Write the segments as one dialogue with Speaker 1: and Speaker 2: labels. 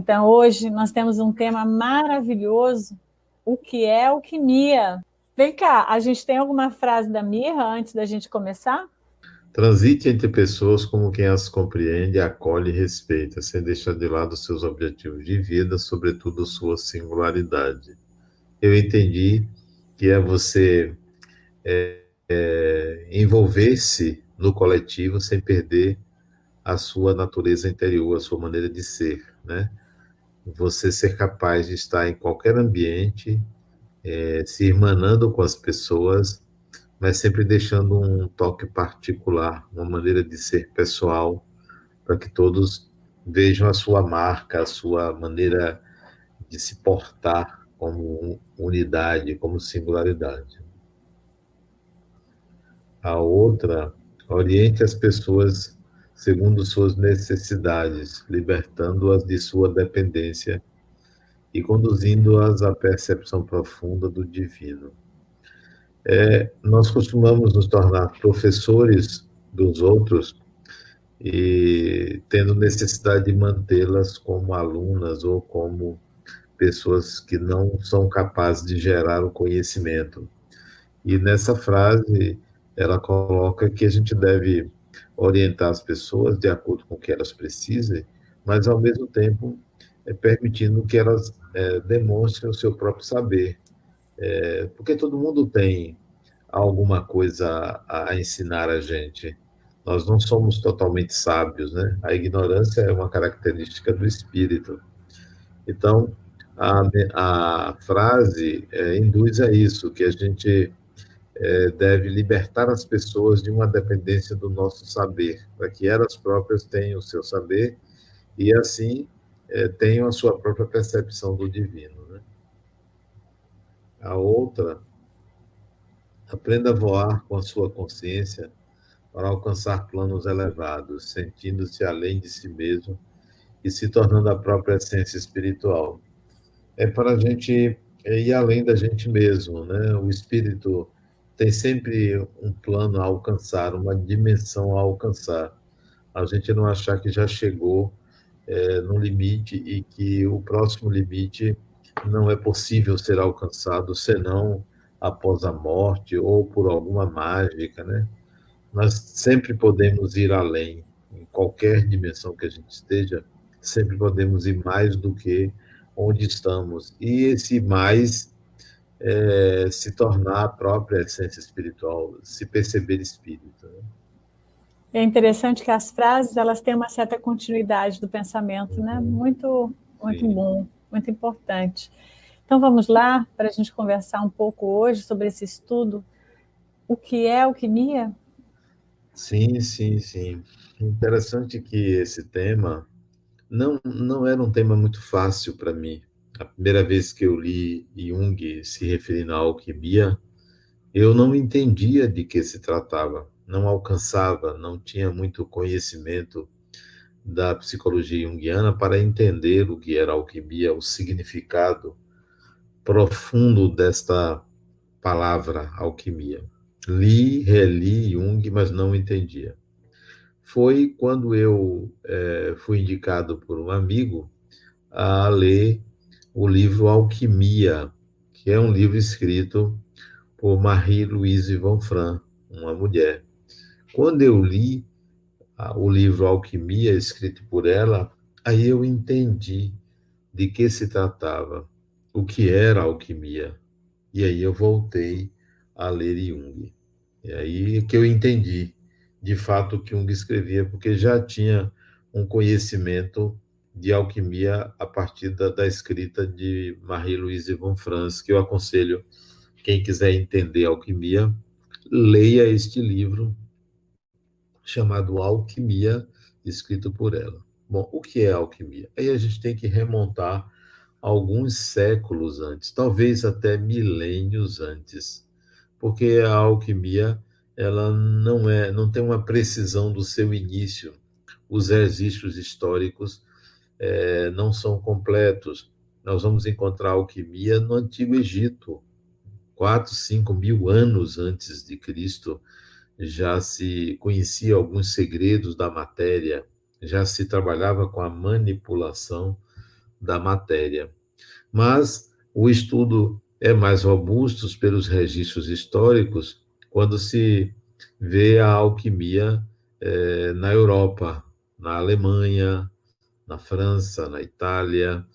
Speaker 1: Então, hoje nós temos um tema maravilhoso: o que é alquimia? Vem cá, a gente tem alguma frase da Mirra antes da gente começar?
Speaker 2: Transite entre pessoas como quem as compreende, acolhe e respeita, sem deixar de lado seus objetivos de vida, sobretudo sua singularidade. Eu entendi que é você é, é, envolver-se no coletivo sem perder a sua natureza interior, a sua maneira de ser, né? Você ser capaz de estar em qualquer ambiente, é, se irmanando com as pessoas, mas sempre deixando um toque particular, uma maneira de ser pessoal, para que todos vejam a sua marca, a sua maneira de se portar como unidade, como singularidade. A outra, oriente as pessoas segundo suas necessidades, libertando-as de sua dependência e conduzindo-as à percepção profunda do divino. É, nós costumamos nos tornar professores dos outros e tendo necessidade de mantê-las como alunas ou como pessoas que não são capazes de gerar o conhecimento. E nessa frase ela coloca que a gente deve orientar as pessoas de acordo com o que elas precisem, mas ao mesmo tempo é, permitindo que elas é, demonstrem o seu próprio saber. É, porque todo mundo tem alguma coisa a, a, ensinar a gente. Nós não somos totalmente sábios, né? A ignorância é uma característica do espírito. Então, a, a frase é, induz a isso, que a gente é, deve libertar as pessoas de uma dependência do nosso saber, para que elas próprias tenham o seu saber e assim é, tenham a sua própria percepção do divino. Né? A outra, aprenda a voar com a sua consciência para alcançar planos elevados, sentindo-se além de si mesmo e se tornando a própria essência espiritual. É para a gente ir além da gente mesmo, né? O espírito tem sempre um plano a alcançar, uma dimensão a alcançar. A gente não achar que já chegou é, no limite e que o próximo limite não é possível ser alcançado senão após a morte ou por alguma mágica, né? Nós sempre podemos ir além, em qualquer dimensão que a gente esteja, sempre podemos ir mais do que onde estamos. E esse mais é, se tornar a própria essência espiritual, se perceber espírito. Né?
Speaker 1: É interessante que as frases elas têm uma certa continuidade do pensamento, né? uhum. né? Muito, muito Sim. bom, muito importante. Então vamos lá para a gente conversar um pouco hoje sobre esse estudo. O que é alquimia?
Speaker 2: Sim, sim, sim. Interessante que esse tema não, não era um tema muito fácil para mim, a primeira vez que eu li Jung se referindo à alquimia, eu não entendia de que se tratava, não alcançava, não tinha muito conhecimento da psicologia junguiana para entender o que era alquimia, o significado profundo desta palavra alquimia. Li, reli Jung, mas não entendia. Foi quando eu é, fui indicado por um amigo a ler o livro Alquimia, que é um livro escrito por Marie-Louise Vanfran, uma mulher. Quando eu li o livro Alquimia, escrito por ela, aí eu entendi de que se tratava, o que era alquimia. E aí eu voltei a ler Jung. E aí que eu entendi, de fato, o que Jung escrevia, porque já tinha um conhecimento de alquimia a partir da, da escrita de Marie-Louise von Franz, que eu aconselho quem quiser entender alquimia, leia este livro chamado Alquimia, escrito por ela. Bom, o que é alquimia? Aí a gente tem que remontar alguns séculos antes, talvez até milênios antes, porque a alquimia ela não é, não tem uma precisão do seu início. Os registros históricos é, não são completos. Nós vamos encontrar alquimia no Antigo Egito, quatro, cinco mil anos antes de Cristo, já se conhecia alguns segredos da matéria, já se trabalhava com a manipulação da matéria. Mas o estudo é mais robusto pelos registros históricos quando se vê a alquimia é, na Europa, na Alemanha, na França, na Itália,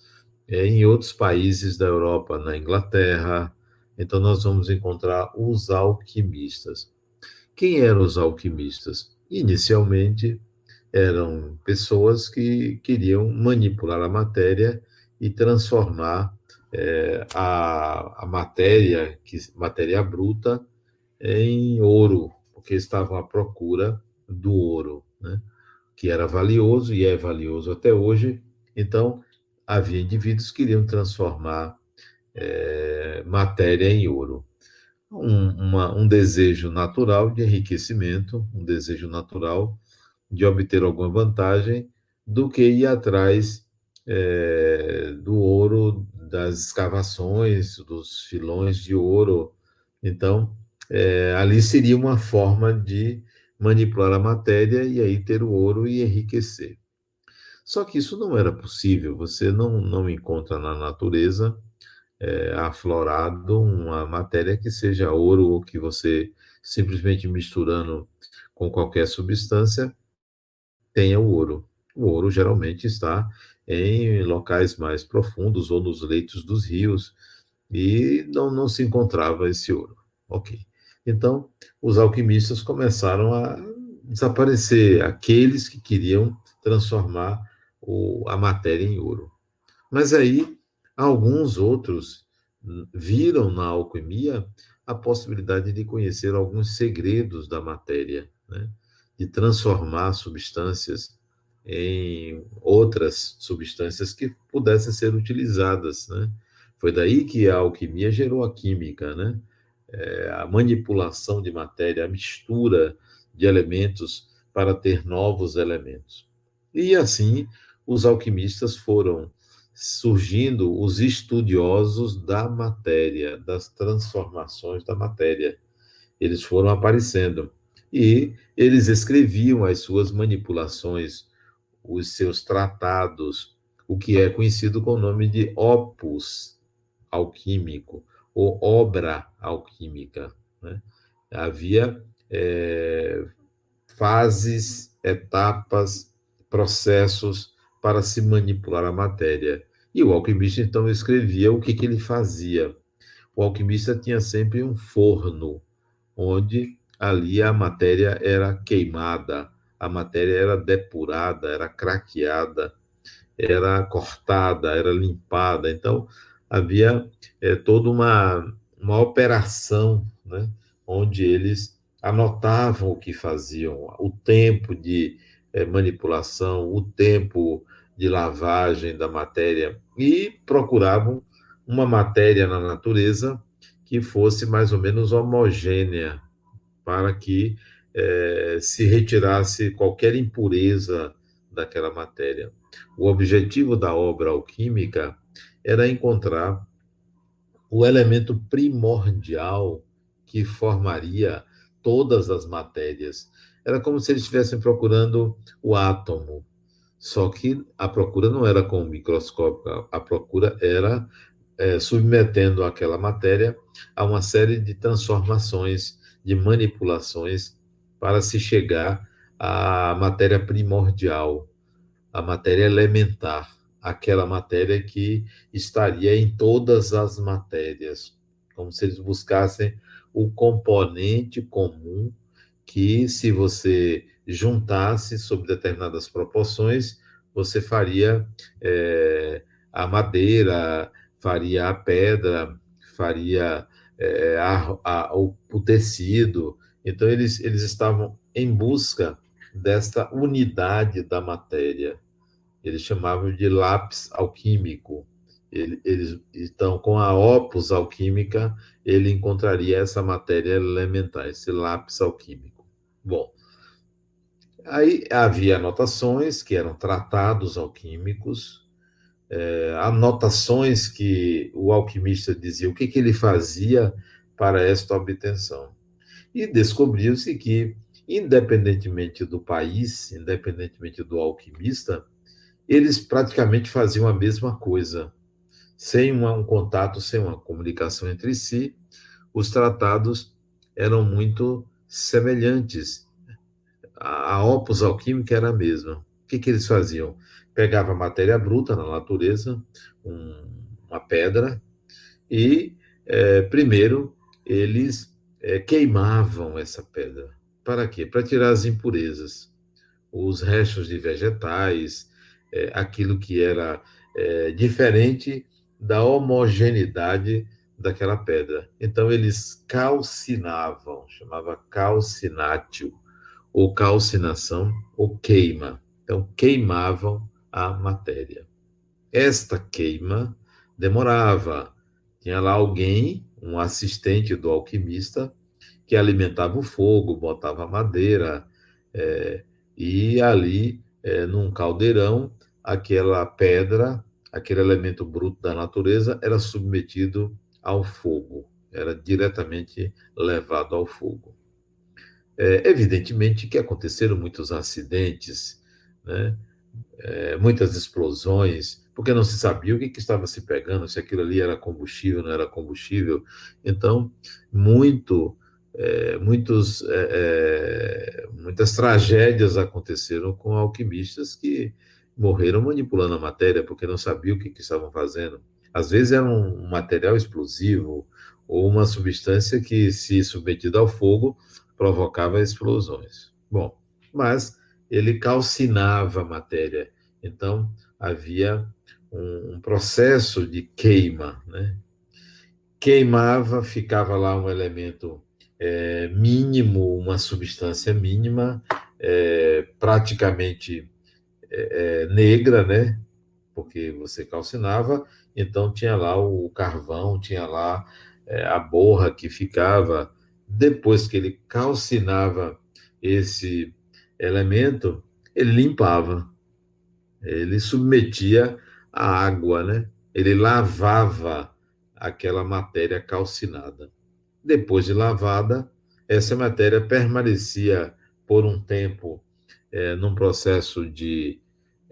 Speaker 2: é, em outros países da Europa, na Inglaterra. Então, nós vamos encontrar os alquimistas. Quem eram os alquimistas? Inicialmente, eram pessoas que queriam manipular a matéria e transformar é, a, a matéria, que, matéria bruta, em ouro, porque estavam à procura do ouro, né? Que era valioso e é valioso até hoje. Então, havia indivíduos que queriam transformar é, matéria em ouro. Um, uma, um desejo natural de enriquecimento, um desejo natural de obter alguma vantagem, do que ir atrás é, do ouro das escavações, dos filões de ouro. Então, é, ali seria uma forma de manipular a matéria e aí ter o ouro e enriquecer. Só que isso não era possível, você não, não encontra na natureza é, aflorado uma matéria que seja ouro ou que você simplesmente misturando com qualquer substância tenha o ouro. O ouro geralmente está em locais mais profundos ou nos leitos dos rios e não, não se encontrava esse ouro. Ok. Então, os alquimistas começaram a desaparecer, aqueles que queriam transformar o, a matéria em ouro. Mas aí, alguns outros viram na alquimia a possibilidade de conhecer alguns segredos da matéria, né? de transformar substâncias em outras substâncias que pudessem ser utilizadas. Né? Foi daí que a alquimia gerou a química, né? É, a manipulação de matéria, a mistura de elementos para ter novos elementos. E assim, os alquimistas foram surgindo os estudiosos da matéria, das transformações da matéria. Eles foram aparecendo e eles escreviam as suas manipulações, os seus tratados, o que é conhecido com o nome de opus alquímico ou obra alquímica. Né? Havia é, fases, etapas, processos para se manipular a matéria. E o alquimista, então, escrevia o que, que ele fazia. O alquimista tinha sempre um forno, onde ali a matéria era queimada, a matéria era depurada, era craqueada, era cortada, era limpada. Então, havia é, toda uma, uma operação, né, onde eles anotavam o que faziam, o tempo de é, manipulação, o tempo de lavagem da matéria e procuravam uma matéria na natureza que fosse mais ou menos homogênea para que é, se retirasse qualquer impureza daquela matéria. O objetivo da obra alquímica era encontrar o elemento primordial que formaria todas as matérias. Era como se eles estivessem procurando o átomo. Só que a procura não era com o microscópio, a procura era é, submetendo aquela matéria a uma série de transformações, de manipulações, para se chegar à matéria primordial, à matéria elementar aquela matéria que estaria em todas as matérias, como se eles buscassem o componente comum que, se você juntasse sob determinadas proporções, você faria é, a madeira, faria a pedra, faria é, a, a, o, o tecido. Então, eles, eles estavam em busca desta unidade da matéria eles chamavam de lápis alquímico. Ele, eles, então, com a opus alquímica, ele encontraria essa matéria elementar, esse lápis alquímico. Bom, aí havia anotações que eram tratados alquímicos, é, anotações que o alquimista dizia o que, que ele fazia para esta obtenção. E descobriu-se que, independentemente do país, independentemente do alquimista, eles praticamente faziam a mesma coisa, sem um contato, sem uma comunicação entre si. Os tratados eram muito semelhantes. A, opus alquímica era a mesma. O que, que eles faziam? Pegava matéria bruta na natureza, um, uma pedra, e é, primeiro eles é, queimavam essa pedra. Para quê? Para tirar as impurezas, os restos de vegetais, é, aquilo que era é, diferente da homogeneidade daquela pedra. Então eles calcinavam, chamava calcinátil, ou calcinação, ou queima. Então queimavam a matéria. Esta queima demorava. Tinha lá alguém, um assistente do alquimista, que alimentava o fogo, botava madeira, é, e ali, é, num caldeirão, aquela pedra, aquele elemento bruto da natureza, era submetido ao fogo, era diretamente levado ao fogo. É, evidentemente que aconteceram muitos acidentes, né? É, muitas explosões, porque não se sabia o que, que, estava se pegando, se aquilo ali era combustível, não era combustível. Então, muito, é, muitos, é, é muitas tragédias aconteceram com alquimistas que morreram manipulando a matéria porque não sabiam o que, que estavam fazendo. Às vezes era um material explosivo ou uma substância que, se submetida ao fogo, provocava explosões. Bom, mas ele calcinava a matéria, então havia um, um processo de queima, né? Queimava, ficava lá um elemento é, mínimo, uma substância mínima, é, praticamente é, é, negra, né? Porque você calcinava, então tinha lá o carvão, tinha lá é, a borra que ficava. Depois que ele calcinava esse elemento, ele limpava, ele submetia a água, né? Ele lavava aquela matéria calcinada. Depois de lavada, essa matéria permanecia por um tempo é, num processo de,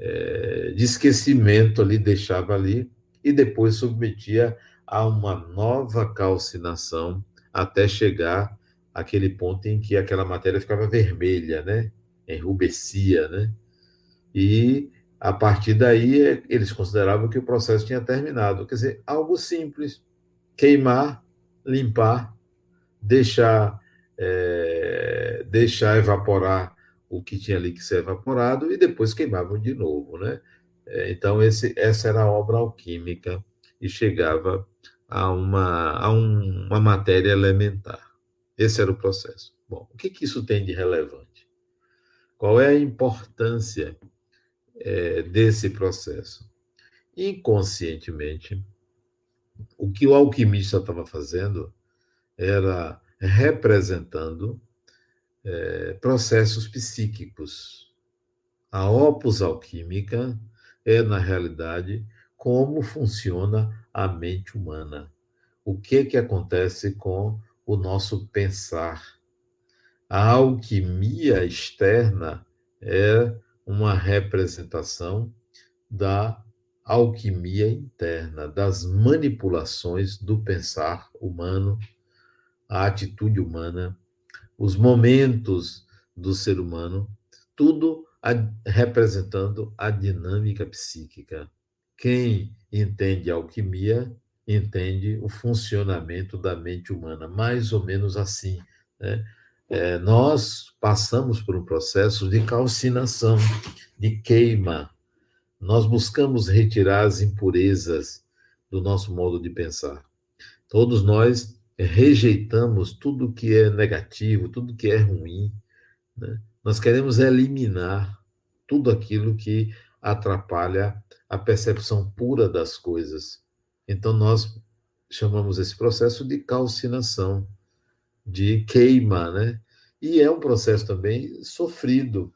Speaker 2: é, de esquecimento ali, deixava ali, e depois submetia a uma nova calcinação até chegar àquele ponto em que aquela matéria ficava vermelha, né? Enrubescia, né? E a partir daí eles consideravam que o processo tinha terminado. Quer dizer, algo simples: queimar, limpar, deixar, é, deixar evaporar o que tinha ali que ser evaporado e depois queimavam de novo, né? É, então, esse, essa era a obra alquímica e chegava a uma, a um, uma matéria elementar. Esse era o processo. Bom, o que, que isso tem de relevante? Qual é a importância é, desse processo? Inconscientemente, o que o alquimista estava fazendo era representando é, processos psíquicos. A opus alquímica é, na realidade, como funciona a mente humana. O que, que acontece com o nosso pensar. A alquimia externa é uma representação da alquimia interna, das manipulações do pensar humano, a atitude humana, os momentos do ser humano, tudo a, representando a dinâmica psíquica. Quem entende alquimia entende o funcionamento da mente humana, mais ou menos assim. Né? É, nós passamos por um processo de calcinação, de queima. Nós buscamos retirar as impurezas do nosso modo de pensar. Todos nós rejeitamos tudo que é negativo, tudo que é ruim. Né? Nós queremos eliminar tudo aquilo que atrapalha a percepção pura das coisas. Então, nós chamamos esse processo de calcinação, de queima, né? E é um processo também sofrido,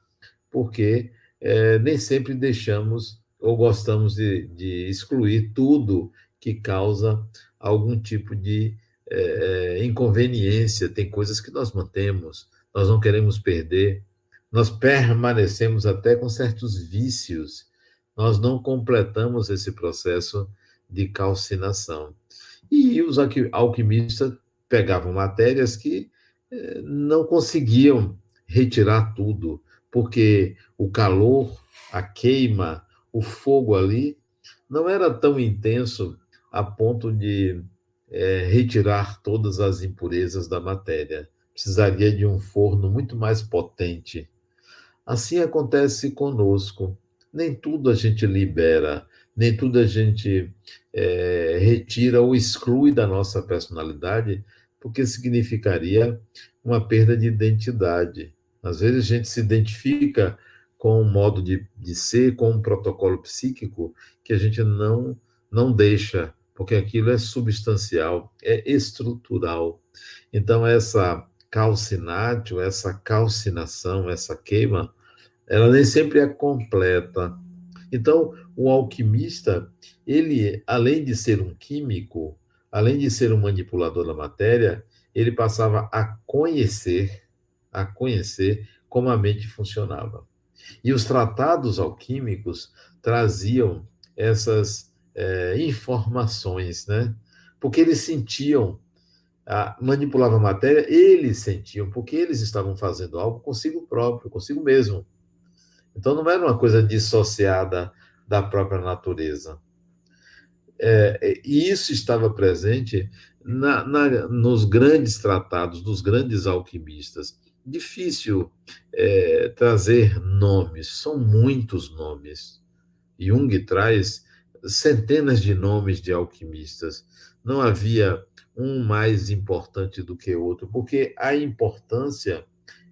Speaker 2: porque é, nem sempre deixamos ou gostamos de, de excluir tudo que causa algum tipo de é, é, inconveniência, tem coisas que nós mantemos, nós não queremos perder, nós permanecemos até com certos vícios, nós não completamos esse processo de calcinação. E os alquimistas pegavam matérias que eh, não conseguiam retirar tudo, porque o calor, a queima, o fogo ali não era tão intenso a ponto de é, retirar todas as impurezas da matéria. Precisaria de um forno muito mais potente. Assim acontece conosco. Nem tudo a gente libera, nem tudo a gente é, retira ou exclui da nossa personalidade, porque significaria uma perda de identidade. Às vezes a gente se identifica com um modo de, de ser, com um protocolo psíquico que a gente não, não deixa, porque aquilo é substancial, é estrutural. Então, essa calcinatio, essa calcinação, essa queima, ela nem sempre é completa. Então, o alquimista, ele, além de ser um químico, além de ser um manipulador da matéria, ele passava a conhecer, a conhecer como a mente funcionava. E os tratados alquímicos traziam essas é, informações, né? Porque eles sentiam, a, manipulava a matéria, eles sentiam, porque eles estavam fazendo algo consigo próprio, consigo mesmo. Então não era uma coisa dissociada da própria natureza. É, e isso estava presente na, na, nos grandes tratados dos grandes alquimistas difícil é, trazer nomes, são muitos nomes. Jung traz centenas de nomes de alquimistas. Não havia um mais importante do que outro, porque a importância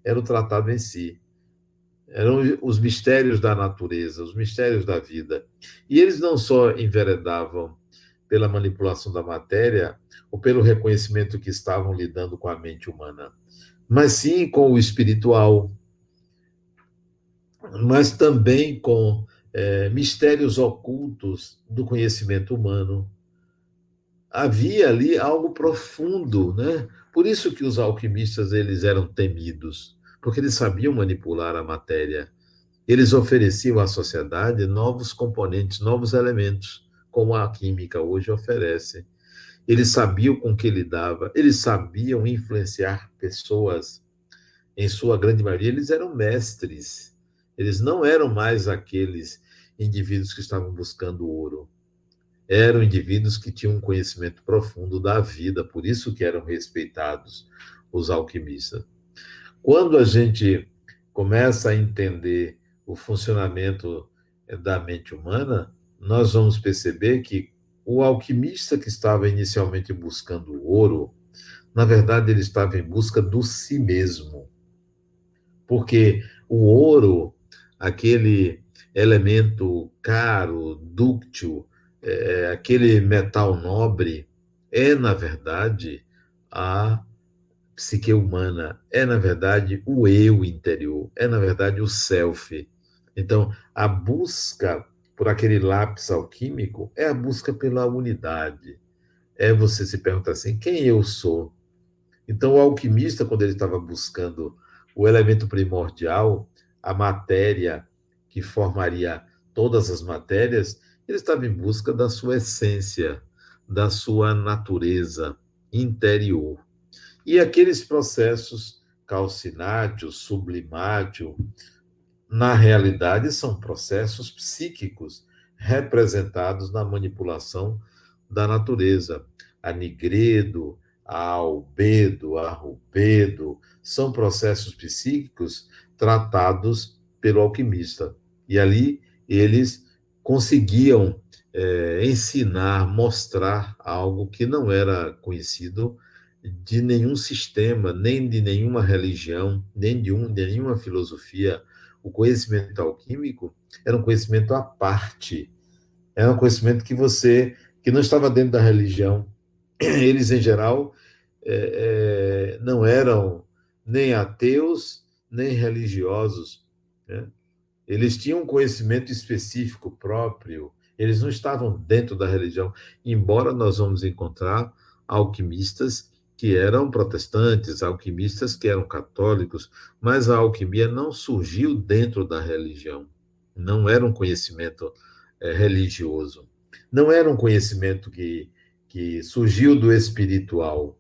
Speaker 2: era o tratado em si. Eram os mistérios da natureza, os mistérios da vida. E eles não só enveredavam pela manipulação da matéria ou pelo reconhecimento que estavam lidando com a mente humana mas sim com o espiritual, mas também com é, mistérios ocultos do conhecimento humano. Havia ali algo profundo, né? Por isso que os alquimistas eles eram temidos, porque eles sabiam manipular a matéria. Eles ofereciam à sociedade novos componentes, novos elementos, como a química hoje oferece. Eles sabiam com que lidava, eles sabiam influenciar pessoas. Em sua grande maioria, eles eram mestres. Eles não eram mais aqueles indivíduos que estavam buscando ouro. Eram indivíduos que tinham um conhecimento profundo da vida, por isso que eram respeitados os alquimistas. Quando a gente começa a entender o funcionamento da mente humana, nós vamos perceber que o alquimista que estava inicialmente buscando ouro, na verdade, ele estava em busca do si mesmo. Porque o ouro, aquele elemento caro, dúctil, é, aquele metal nobre, é, na verdade, a psique humana, é, na verdade, o eu interior, é, na verdade, o self. Então, a busca por aquele lápis alquímico é a busca pela unidade. É você se perguntar assim: quem eu sou? Então, o alquimista, quando ele estava buscando o elemento primordial, a matéria que formaria todas as matérias, ele estava em busca da sua essência, da sua natureza interior. E aqueles processos calcinátil, sublimátil, na realidade, são processos psíquicos representados na manipulação da natureza. A nigredo, a albedo, a rubedo, são processos psíquicos tratados pelo alquimista. E ali eles conseguiam é, ensinar, mostrar algo que não era conhecido de nenhum sistema, nem de nenhuma religião, nem de, um, de nenhuma filosofia o conhecimento alquímico era um conhecimento à parte. Era um conhecimento que você, que não estava dentro da religião. Eles, em geral, é, é, não eram nem ateus, nem religiosos. Né? Eles tinham um conhecimento específico próprio, eles não estavam dentro da religião, embora nós vamos encontrar alquimistas que eram protestantes, alquimistas que eram católicos, mas a alquimia não surgiu dentro da religião. Não era um conhecimento é, religioso. Não era um conhecimento que, que surgiu do espiritual,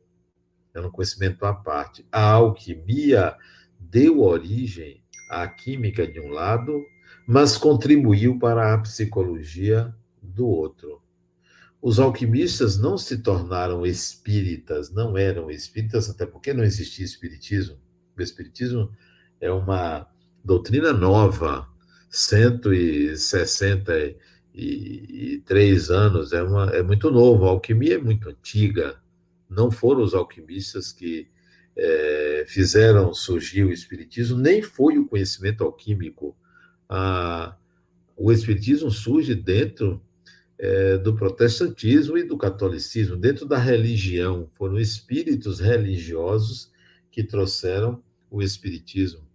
Speaker 2: era um conhecimento à parte. A alquimia deu origem à química de um lado, mas contribuiu para a psicologia do outro. Os alquimistas não se tornaram espíritas, não eram espíritas, até porque não existia espiritismo. O espiritismo é uma doutrina nova, 163 anos, é, uma, é muito novo. A alquimia é muito antiga. Não foram os alquimistas que é, fizeram surgir o espiritismo, nem foi o conhecimento alquímico. Ah, o espiritismo surge dentro é, do protestantismo e do catolicismo, dentro da religião. Foram espíritos religiosos que trouxeram o espiritismo.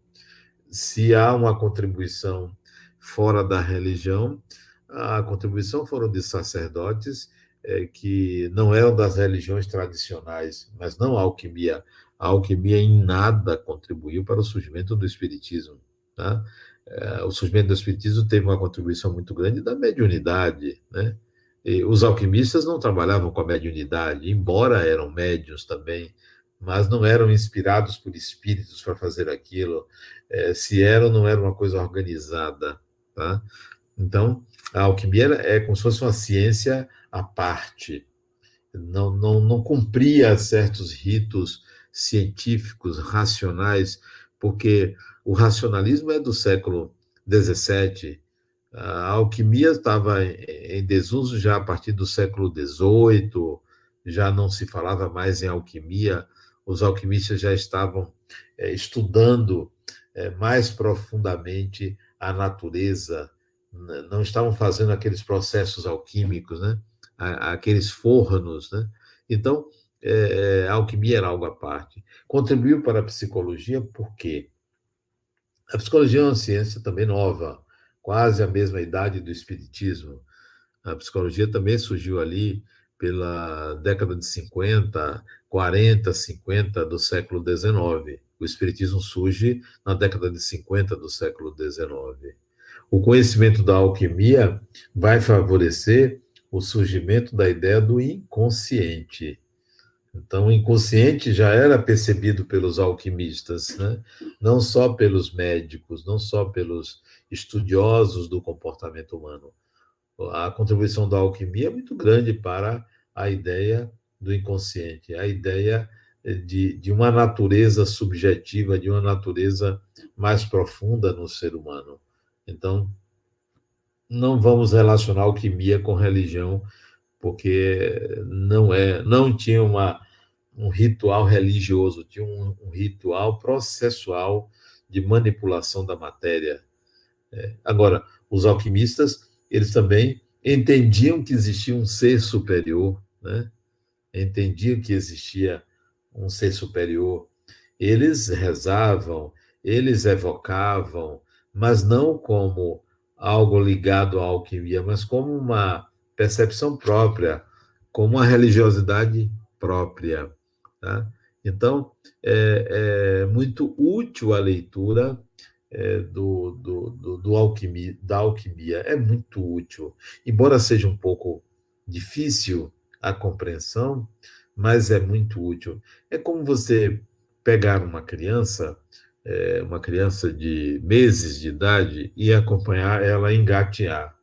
Speaker 2: Se há uma contribuição fora da religião, a contribuição foram de sacerdotes é, que não eram das religiões tradicionais, mas não a alquimia. A alquimia em nada contribuiu para o surgimento do espiritismo. Tá? É, o surgimento do espiritismo teve uma contribuição muito grande da mediunidade, né? E os alquimistas não trabalhavam com a mediunidade, embora eram médios também, mas não eram inspirados por espíritos para fazer aquilo. É, se eram, não era uma coisa organizada, tá? Então, a alquimia é como se fosse uma ciência à parte. Não, não, não cumpria certos ritos científicos, racionais, porque o racionalismo é do século XVII. A alquimia estava em desuso já a partir do século XVIII, já não se falava mais em alquimia, os alquimistas já estavam é, estudando é, mais profundamente a natureza, não estavam fazendo aqueles processos alquímicos, né? aqueles fornos. Né? Então, é, a alquimia era algo à parte. Contribuiu para a psicologia, por quê? A psicologia é uma ciência também nova, quase a mesma idade do espiritismo. A psicologia também surgiu ali pela década de 50, 40, 50 do século 19. O espiritismo surge na década de 50 do século 19. O conhecimento da alquimia vai favorecer o surgimento da ideia do inconsciente. Então, o inconsciente já era percebido pelos alquimistas, né? não só pelos médicos, não só pelos estudiosos do comportamento humano. A contribuição da alquimia é muito grande para a ideia do inconsciente, a ideia de, de uma natureza subjetiva, de uma natureza mais profunda no ser humano. Então, não vamos relacionar alquimia com religião, porque não é, não tinha uma, um ritual religioso, tinha um, um ritual processual de manipulação da matéria. É, agora, os alquimistas, eles também entendiam que existia um ser superior, né? entendiam que existia um ser superior. Eles rezavam, eles evocavam, mas não como algo ligado à alquimia, mas como uma percepção própria, como uma religiosidade própria. Tá? Então, é, é, muito útil a leitura é, do, do, do, do alquimia, da alquimia, é muito útil. Embora seja um pouco difícil a compreensão, mas é muito útil. É como você pegar uma criança é, uma criança de meses de idade e acompanhar ela engatear,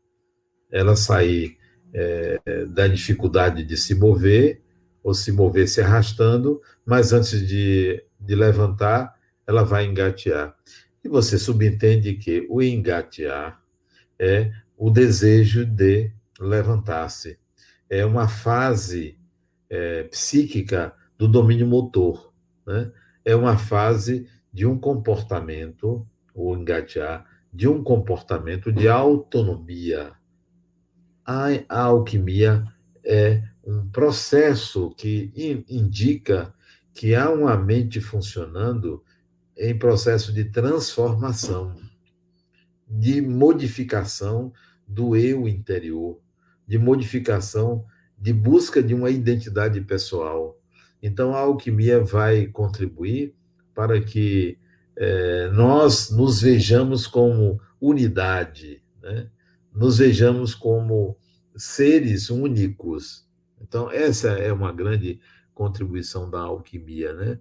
Speaker 2: ela sair é, da dificuldade de se mover ou se mover se arrastando, mas antes de, de levantar, ela vai engatear. E você subentende que o engatear é o desejo de levantar-se. É uma fase é, psíquica do domínio motor. Né? É uma fase de um comportamento, o engatear, de um comportamento de autonomia. A, alquimia é um processo que indica que há uma mente funcionando em processo de transformação, de modificação do eu interior, de modificação, de busca de uma identidade pessoal. Então, a alquimia vai contribuir para que é, nós nos vejamos como unidade, né? Nos vejamos como seres únicos. Então, essa é uma grande contribuição da alquimia, né?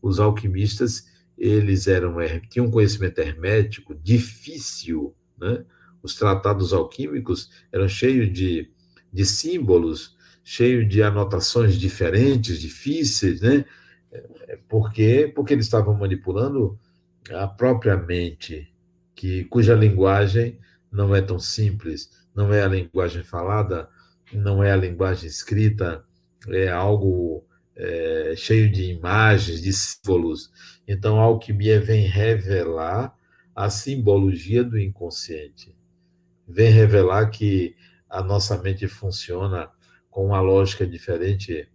Speaker 2: Os alquimistas, eles eram tinham um conhecimento hermético difícil, né? Os tratados alquímicos eram cheios de, de símbolos, cheios de anotações diferentes, difíceis, né? É, por quê? Porque eles estavam manipulando a própria mente, que, cuja linguagem não é tão simples, não é a linguagem falada, não é a linguagem escrita, é algo é, cheio de imagens, de símbolos. Então, a alquimia vem revelar a simbologia do inconsciente, vem revelar que a nossa mente funciona com uma lógica diferente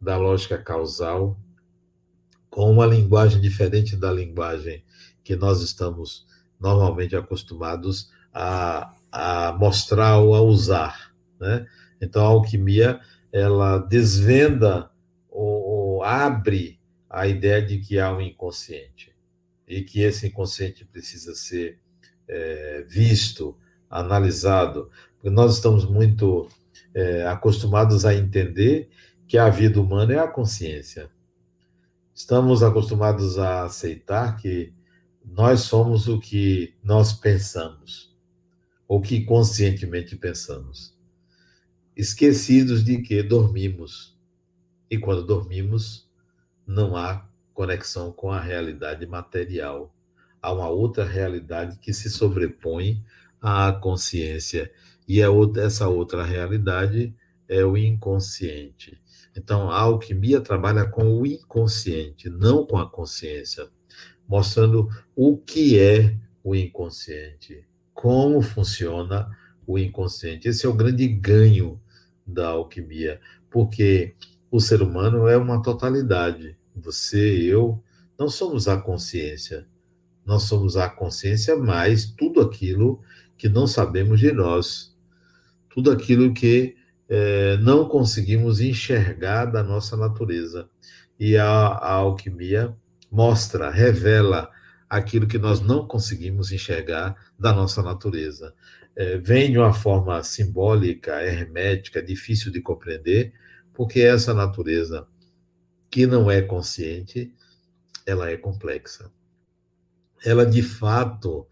Speaker 2: da lógica causal, com uma linguagem diferente da linguagem que nós estamos normalmente acostumados a, a mostrar ou a usar. Né? Então, a alquimia ela desvenda ou, ou abre a ideia de que há um inconsciente e que esse inconsciente precisa ser é, visto, analisado, porque nós estamos muito é, acostumados a entender que a vida humana é a consciência. Estamos acostumados a aceitar que nós somos o que nós pensamos, ou que conscientemente pensamos. Esquecidos de que dormimos. E quando dormimos, não há conexão com a realidade material. Há uma outra realidade que se sobrepõe à consciência. E é essa outra realidade é o inconsciente. Então, a alquimia trabalha com o inconsciente, não com a consciência, mostrando o que é o inconsciente, como funciona o inconsciente. Esse é o grande ganho da alquimia, porque o ser humano é uma totalidade. Você, eu, não somos a consciência. Nós somos a consciência mais tudo aquilo que não sabemos de nós, tudo aquilo que é, não conseguimos enxergar da nossa natureza. E a, a alquimia mostra, revela aquilo que nós não conseguimos enxergar da nossa natureza. É, vem de uma forma simbólica, hermética, difícil de compreender, porque essa natureza que não é consciente, ela é complexa. Ela, de fato,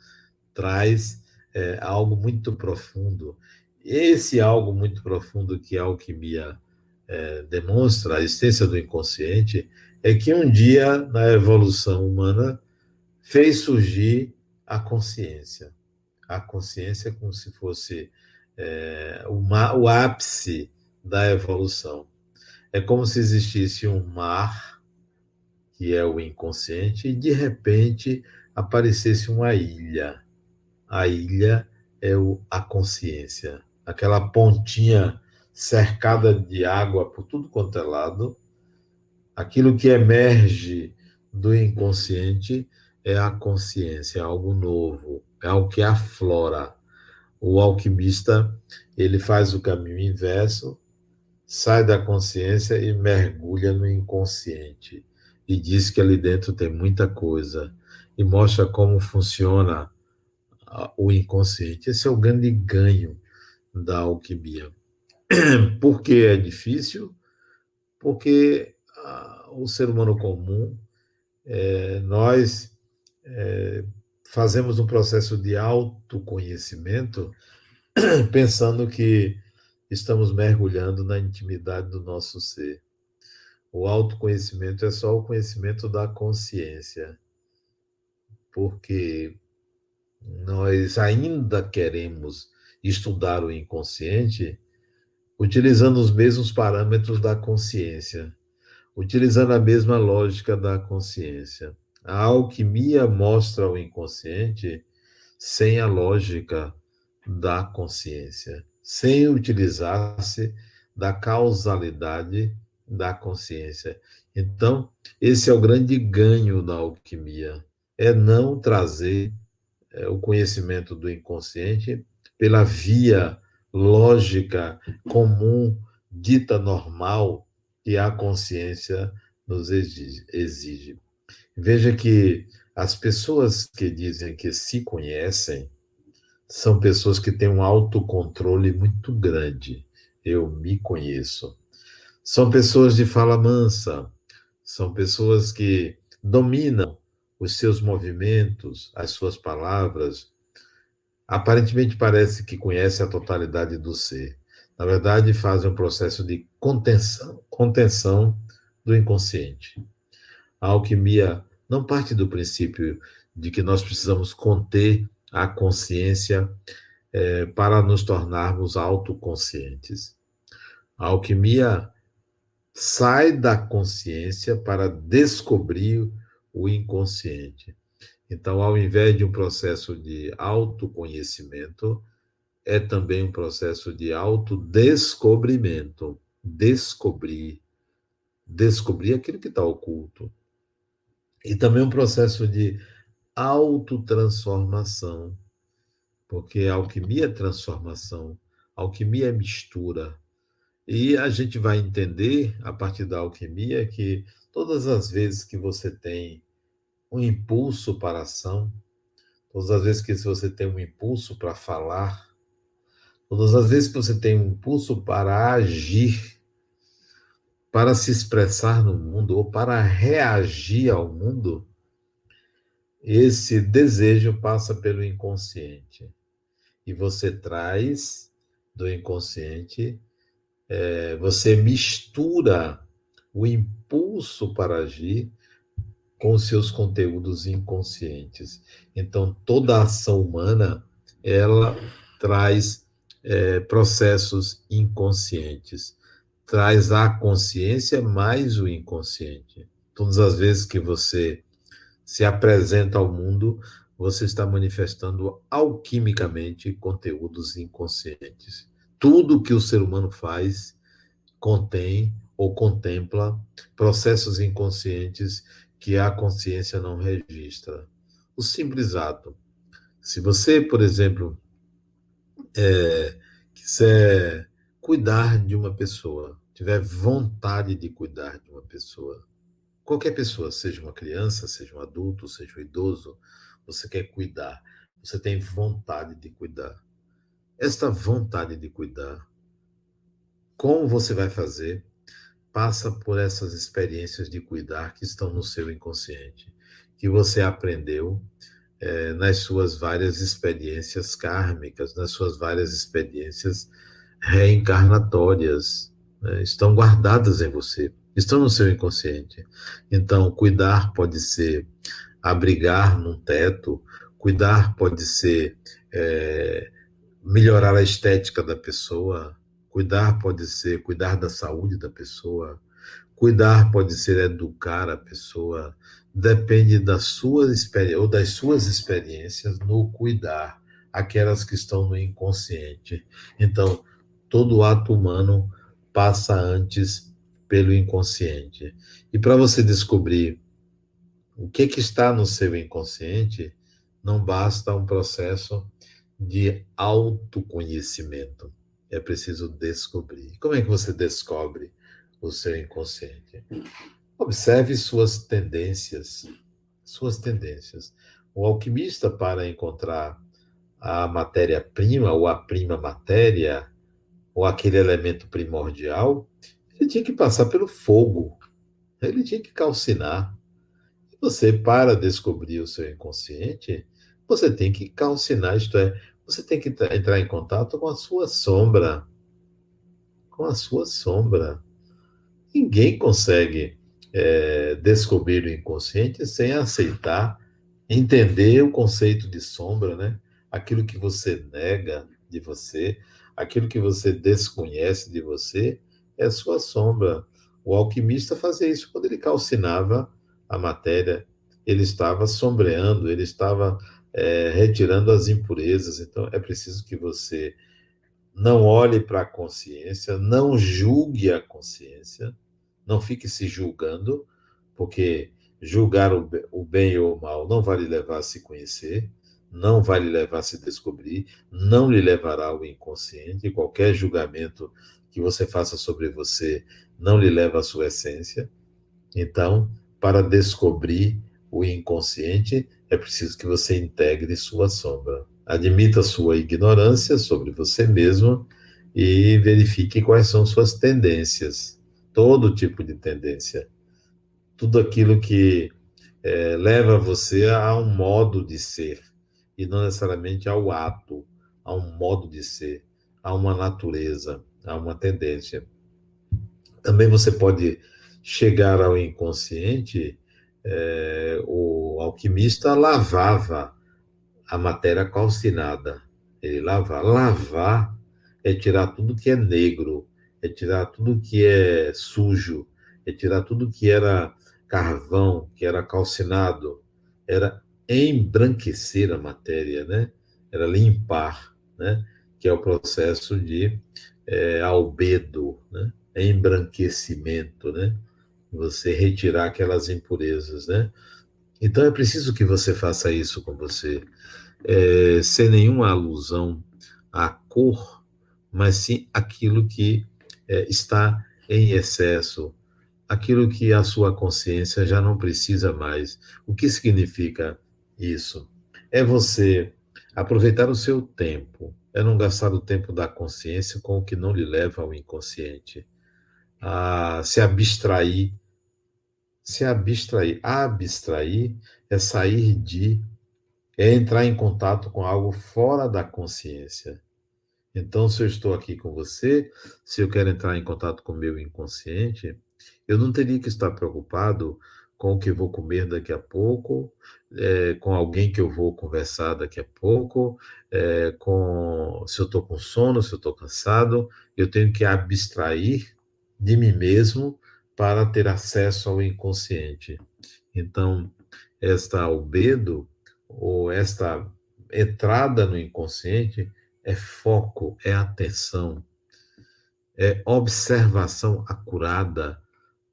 Speaker 2: traz é, algo muito profundo esse algo muito profundo que a alquimia é, demonstra, a existência do inconsciente, é que um dia, na evolução humana, fez surgir a consciência. A consciência como se fosse é, o ápice da evolução. É como se existisse um mar, que é o inconsciente, e de repente aparecesse uma ilha. A ilha é o, a consciência aquela pontinha cercada de água por tudo quanto é lado, aquilo que emerge do inconsciente é a consciência, é algo novo, é algo que aflora. O alquimista, ele faz o caminho inverso, sai da consciência e mergulha no inconsciente. E diz que ali dentro tem muita coisa. E mostra como funciona o inconsciente. Esse é o grande ganho da alquimia. Por que é difícil? Porque ah, o ser humano comum, é, nós é, fazemos um processo de autoconhecimento pensando que estamos mergulhando na intimidade do nosso ser. O autoconhecimento é só o conhecimento da consciência, porque nós ainda queremos estudar o inconsciente utilizando os mesmos parâmetros da consciência, utilizando a mesma lógica da consciência. A alquimia mostra o inconsciente sem a lógica da consciência, sem utilizar-se da causalidade da consciência. Então, esse é o grande ganho da alquimia, é não trazer é, o conhecimento do inconsciente pela via lógica comum, dita normal, que a consciência nos exige. Veja que as pessoas que dizem que se conhecem são pessoas que têm um autocontrole muito grande. Eu me conheço. São pessoas de fala mansa, são pessoas que dominam os seus movimentos, as suas palavras. Aparentemente parece que conhece a totalidade do ser. Na verdade, fazem um processo de contenção, contenção do inconsciente. A alquimia não parte do princípio de que nós precisamos conter a consciência é, para nos tornarmos autoconscientes. A alquimia sai da consciência para descobrir o inconsciente. Então, ao invés de um processo de autoconhecimento, é também um processo de autodescobrimento. Descobrir. Descobrir aquilo que está oculto. E também um processo de autotransformação. Porque alquimia é transformação, alquimia é mistura. E a gente vai entender, a partir da alquimia, que todas as vezes que você tem um impulso para a ação, todas as vezes que você tem um impulso para falar, todas as vezes que você tem um impulso para agir, para se expressar no mundo ou para reagir ao mundo, esse desejo passa pelo inconsciente. E você traz do inconsciente, é, você mistura o impulso para agir com seus conteúdos inconscientes. Então, toda ação humana, ela traz é, processos inconscientes, traz a consciência mais o inconsciente. Todas as vezes que você se apresenta ao mundo, você está manifestando alquimicamente conteúdos inconscientes. Tudo que o ser humano faz contém ou contempla processos inconscientes que a consciência não registra. O simples ato. Se você, por exemplo, é, quiser cuidar de uma pessoa, tiver vontade de cuidar de uma pessoa, qualquer pessoa, seja uma criança, seja um adulto, seja um idoso, você quer cuidar, você tem vontade de cuidar. Esta vontade de cuidar, como você vai fazer? passa por essas experiências de cuidar que estão no seu inconsciente, que você aprendeu é, nas suas várias experiências kármicas, nas suas várias experiências reencarnatórias, né? estão guardadas em você, estão no seu inconsciente. Então, cuidar pode ser abrigar num teto, cuidar pode ser é, melhorar a estética da pessoa, Cuidar pode ser cuidar da saúde da pessoa, cuidar pode ser educar a pessoa, depende da sua experiência ou das suas experiências no cuidar, aquelas que estão no inconsciente. Então, todo ato humano passa antes pelo inconsciente. E para você descobrir o que, que está no seu inconsciente, não basta um processo de autoconhecimento é preciso descobrir. Como é que você descobre o seu inconsciente? Observe suas tendências, suas tendências. O alquimista, para encontrar a matéria-prima, ou a prima matéria, ou aquele elemento primordial, ele tinha que passar pelo fogo, ele tinha que calcinar. Você, para descobrir o seu inconsciente, você tem que calcinar, isto é, você tem que entrar em contato com a sua sombra. Com a sua sombra. Ninguém consegue é, descobrir o inconsciente sem aceitar, entender o conceito de sombra, né? Aquilo que você nega de você, aquilo que você desconhece de você, é sua sombra. O alquimista fazia isso quando ele calcinava a matéria, ele estava sombreando, ele estava é, retirando as impurezas. Então, é preciso que você não olhe para a consciência, não julgue a consciência, não fique se julgando, porque julgar o bem ou o mal não vai lhe levar a se conhecer, não vai lhe levar a se descobrir, não lhe levará ao inconsciente. Qualquer julgamento que você faça sobre você não lhe leva à sua essência. Então, para descobrir o inconsciente, é preciso que você integre sua sombra. Admita sua ignorância sobre você mesmo e verifique quais são suas tendências. Todo tipo de tendência. Tudo aquilo que é, leva você a um modo de ser e não necessariamente ao ato, a um modo de ser, a uma natureza, a uma tendência. Também você pode chegar ao inconsciente. É, o alquimista lavava a matéria calcinada. Ele lava. Lavar é tirar tudo que é negro, é tirar tudo que é sujo, é tirar tudo que era carvão, que era calcinado, era embranquecer a matéria, né? Era limpar, né? Que é o processo de é, albedo, né? Embranquecimento, né? Você retirar aquelas impurezas, né? Então é preciso que você faça isso com você, é, sem nenhuma alusão à cor, mas sim aquilo que é, está em excesso, aquilo que a sua consciência já não precisa mais. O que significa isso. É você aproveitar o seu tempo, é não gastar o tempo da consciência com o que não lhe leva ao inconsciente. A se abstrair. Se abstrair. Abstrair é sair de. É entrar em contato com algo fora da consciência. Então, se eu estou aqui com você, se eu quero entrar em contato com o meu inconsciente, eu não teria que estar preocupado com o que vou comer daqui a pouco, é, com alguém que eu vou conversar daqui a pouco, é, com se eu estou com sono, se eu estou cansado, eu tenho que abstrair de mim mesmo para ter acesso ao inconsciente. Então, esta albedo, ou esta entrada no inconsciente, é foco, é atenção, é observação acurada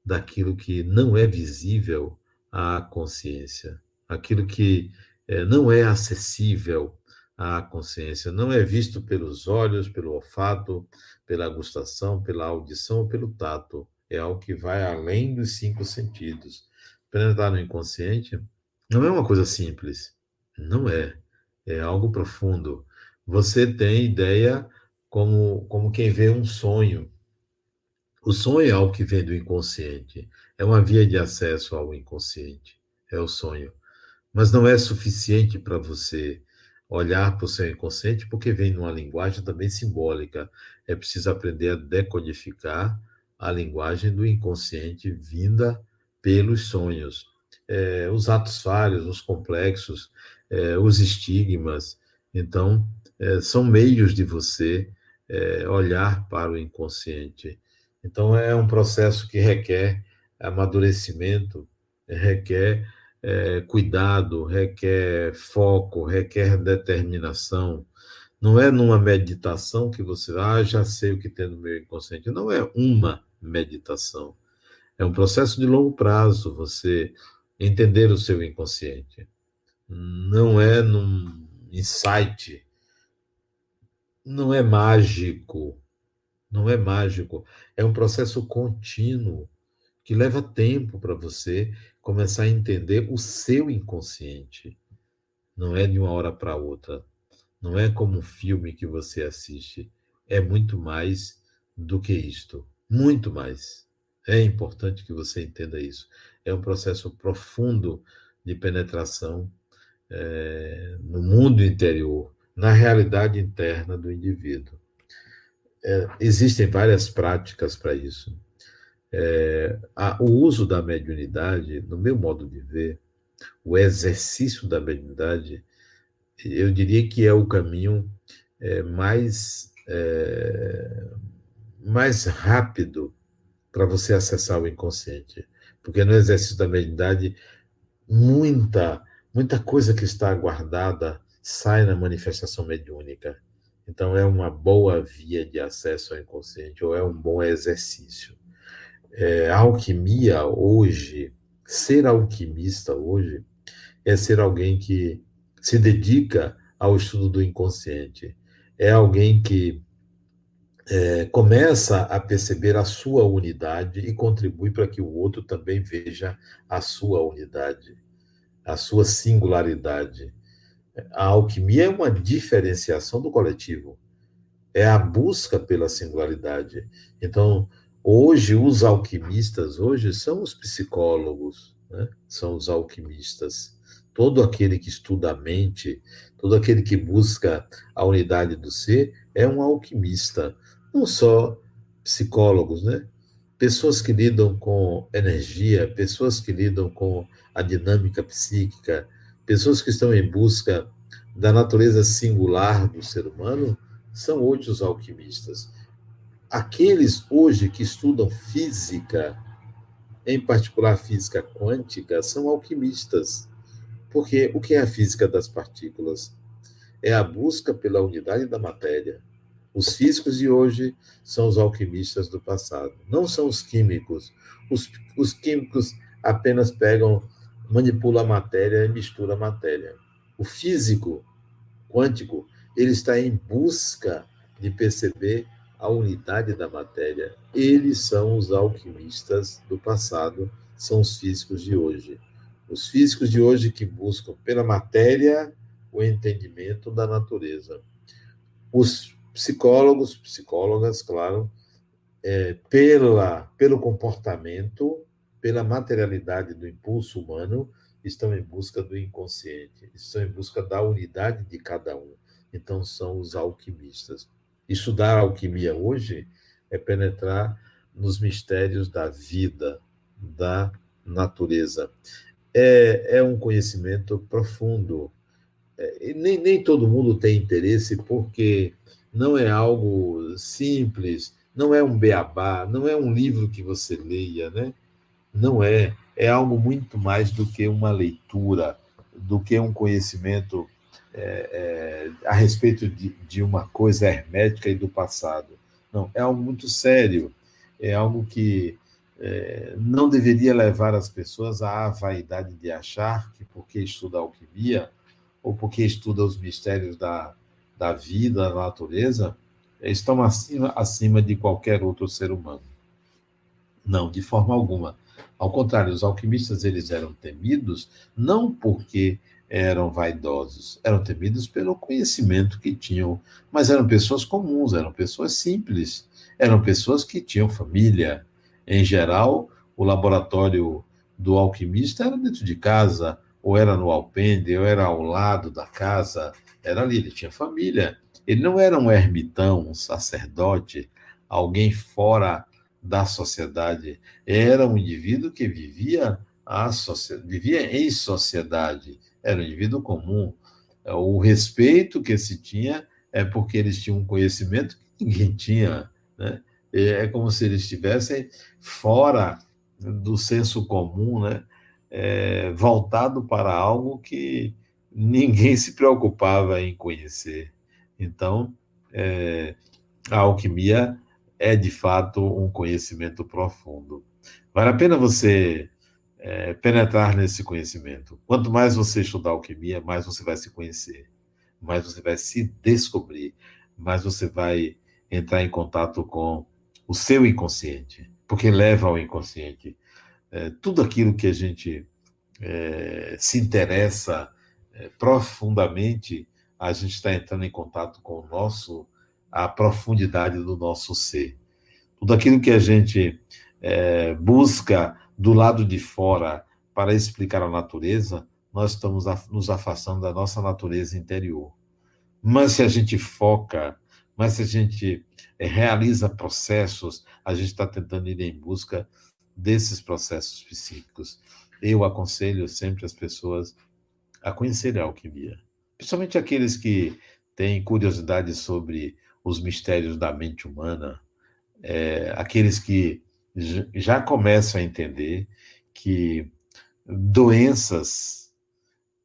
Speaker 2: daquilo que não é visível à consciência, aquilo que é, não é acessível à consciência, não é visto pelos olhos, pelo olfato, pela gustação, pela audição ou pelo tato. É algo que vai além dos cinco sentidos. Penetrar no inconsciente não é uma coisa simples. Não é. É algo profundo. Você tem ideia como, como quem vê um sonho. O sonho é algo que vem do inconsciente, é uma via de acesso ao inconsciente, é o sonho. Mas não é suficiente para você olhar para o seu inconsciente, porque vem numa linguagem também simbólica. É preciso aprender a decodificar a linguagem do inconsciente vinda pelos sonhos. É, os atos falhos, os complexos, é, os estigmas. Então, é, são meios de você é, olhar para o inconsciente. Então, é um processo que requer amadurecimento, requer é, cuidado, requer foco, requer determinação. Não é numa meditação que você, ah, já sei o que tem no meu inconsciente. Não é uma meditação. É um processo de longo prazo, você entender o seu inconsciente. Não é num insight, não é mágico, não é mágico, é um processo contínuo que leva tempo para você começar a entender o seu inconsciente. Não é de uma hora para outra. Não é como um filme que você assiste. É muito mais do que isto. Muito mais. É importante que você entenda isso. É um processo profundo de penetração é, no mundo interior, na realidade interna do indivíduo é, existem várias práticas para isso. É, a, o uso da mediunidade, no meu modo de ver, o exercício da mediunidade, eu diria que é o caminho é, mais, é, mais rápido para você acessar o inconsciente. Porque no exercício da mediunidade, muita, muita coisa que está guardada sai na manifestação mediúnica. Então, é uma boa via de acesso ao inconsciente, ou é um bom exercício. É, alquimia hoje, ser alquimista hoje, é ser alguém que se dedica ao estudo do inconsciente. É alguém que é, começa a perceber a sua unidade e contribui para que o outro também veja a sua unidade, a sua singularidade. A alquimia é uma diferenciação do coletivo, é a busca pela singularidade. Então, hoje, os alquimistas, hoje, são os psicólogos, né? são os alquimistas. Todo aquele que estuda a mente, todo aquele que busca a unidade do ser, é um alquimista. Não só psicólogos, né? Pessoas que lidam com energia, pessoas que lidam com a dinâmica psíquica, pessoas que estão em busca da natureza singular do ser humano, são hoje os alquimistas. Aqueles hoje que estudam física, em particular física quântica, são alquimistas. Porque o que é a física das partículas? É a busca pela unidade da matéria. Os físicos de hoje são os alquimistas do passado, não são os químicos. Os, os químicos apenas pegam, manipulam a matéria e misturam a matéria. O físico quântico, ele está em busca de perceber a unidade da matéria. Eles são os alquimistas do passado, são os físicos de hoje. Os físicos de hoje que buscam pela matéria o entendimento da natureza. Os psicólogos, psicólogas, claro, é, pela, pelo comportamento, pela materialidade do impulso humano, estão em busca do inconsciente, estão em busca da unidade de cada um. Então, são os alquimistas. Estudar alquimia hoje é penetrar nos mistérios da vida, da natureza. É, é um conhecimento profundo. É, nem, nem todo mundo tem interesse, porque não é algo simples, não é um beabá, não é um livro que você leia, né? Não é. É algo muito mais do que uma leitura, do que um conhecimento é, é, a respeito de, de uma coisa hermética e do passado. Não, é algo muito sério, é algo que é, não deveria levar as pessoas à vaidade de achar que porque estuda alquimia ou porque estuda os mistérios da, da vida, da natureza, estão acima, acima de qualquer outro ser humano. Não, de forma alguma. Ao contrário, os alquimistas eles eram temidos não porque eram vaidosos, eram temidos pelo conhecimento que tinham, mas eram pessoas comuns, eram pessoas simples, eram pessoas que tinham família. Em geral, o laboratório do alquimista era dentro de casa, ou era no alpendre, ou era ao lado da casa, era ali, ele tinha família. Ele não era um ermitão, um sacerdote, alguém fora da sociedade. Era um indivíduo que vivia, a vivia em sociedade. Era um indivíduo comum. O respeito que se tinha é porque eles tinham um conhecimento que ninguém tinha. Né? É como se eles estivessem fora do senso comum, né? É, voltado para algo que ninguém se preocupava em conhecer. Então, é, a alquimia é de fato um conhecimento profundo. Vale a pena você é, penetrar nesse conhecimento. Quanto mais você estudar alquimia, mais você vai se conhecer, mais você vai se descobrir, mais você vai entrar em contato com o seu inconsciente, porque leva ao inconsciente é, tudo aquilo que a gente é, se interessa é, profundamente, a gente está entrando em contato com o nosso, a profundidade do nosso ser. Tudo aquilo que a gente é, busca do lado de fora para explicar a natureza, nós estamos nos afastando da nossa natureza interior. Mas se a gente foca, mas se a gente é, realiza processos, a gente está tentando ir em busca desses processos psíquicos. Eu aconselho sempre as pessoas a conhecer a alquimia, principalmente aqueles que têm curiosidade sobre os mistérios da mente humana, é, aqueles que já começam a entender que doenças,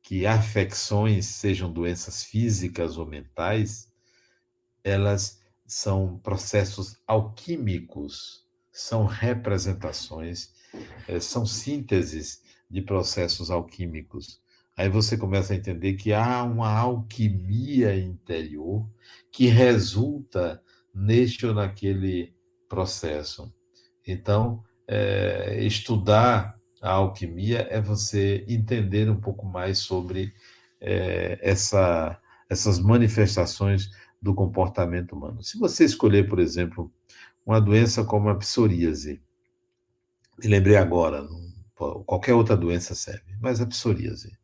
Speaker 2: que afecções, sejam doenças físicas ou mentais, elas são processos alquímicos, são representações, é, são sínteses de processos alquímicos. Aí você começa a entender que há uma alquimia interior que resulta neste ou naquele processo. Então, é, estudar a alquimia é você entender um pouco mais sobre é, essa, essas manifestações do comportamento humano. Se você escolher, por exemplo, uma doença como a psoríase, me lembrei agora, qualquer outra doença serve, mas a psoríase,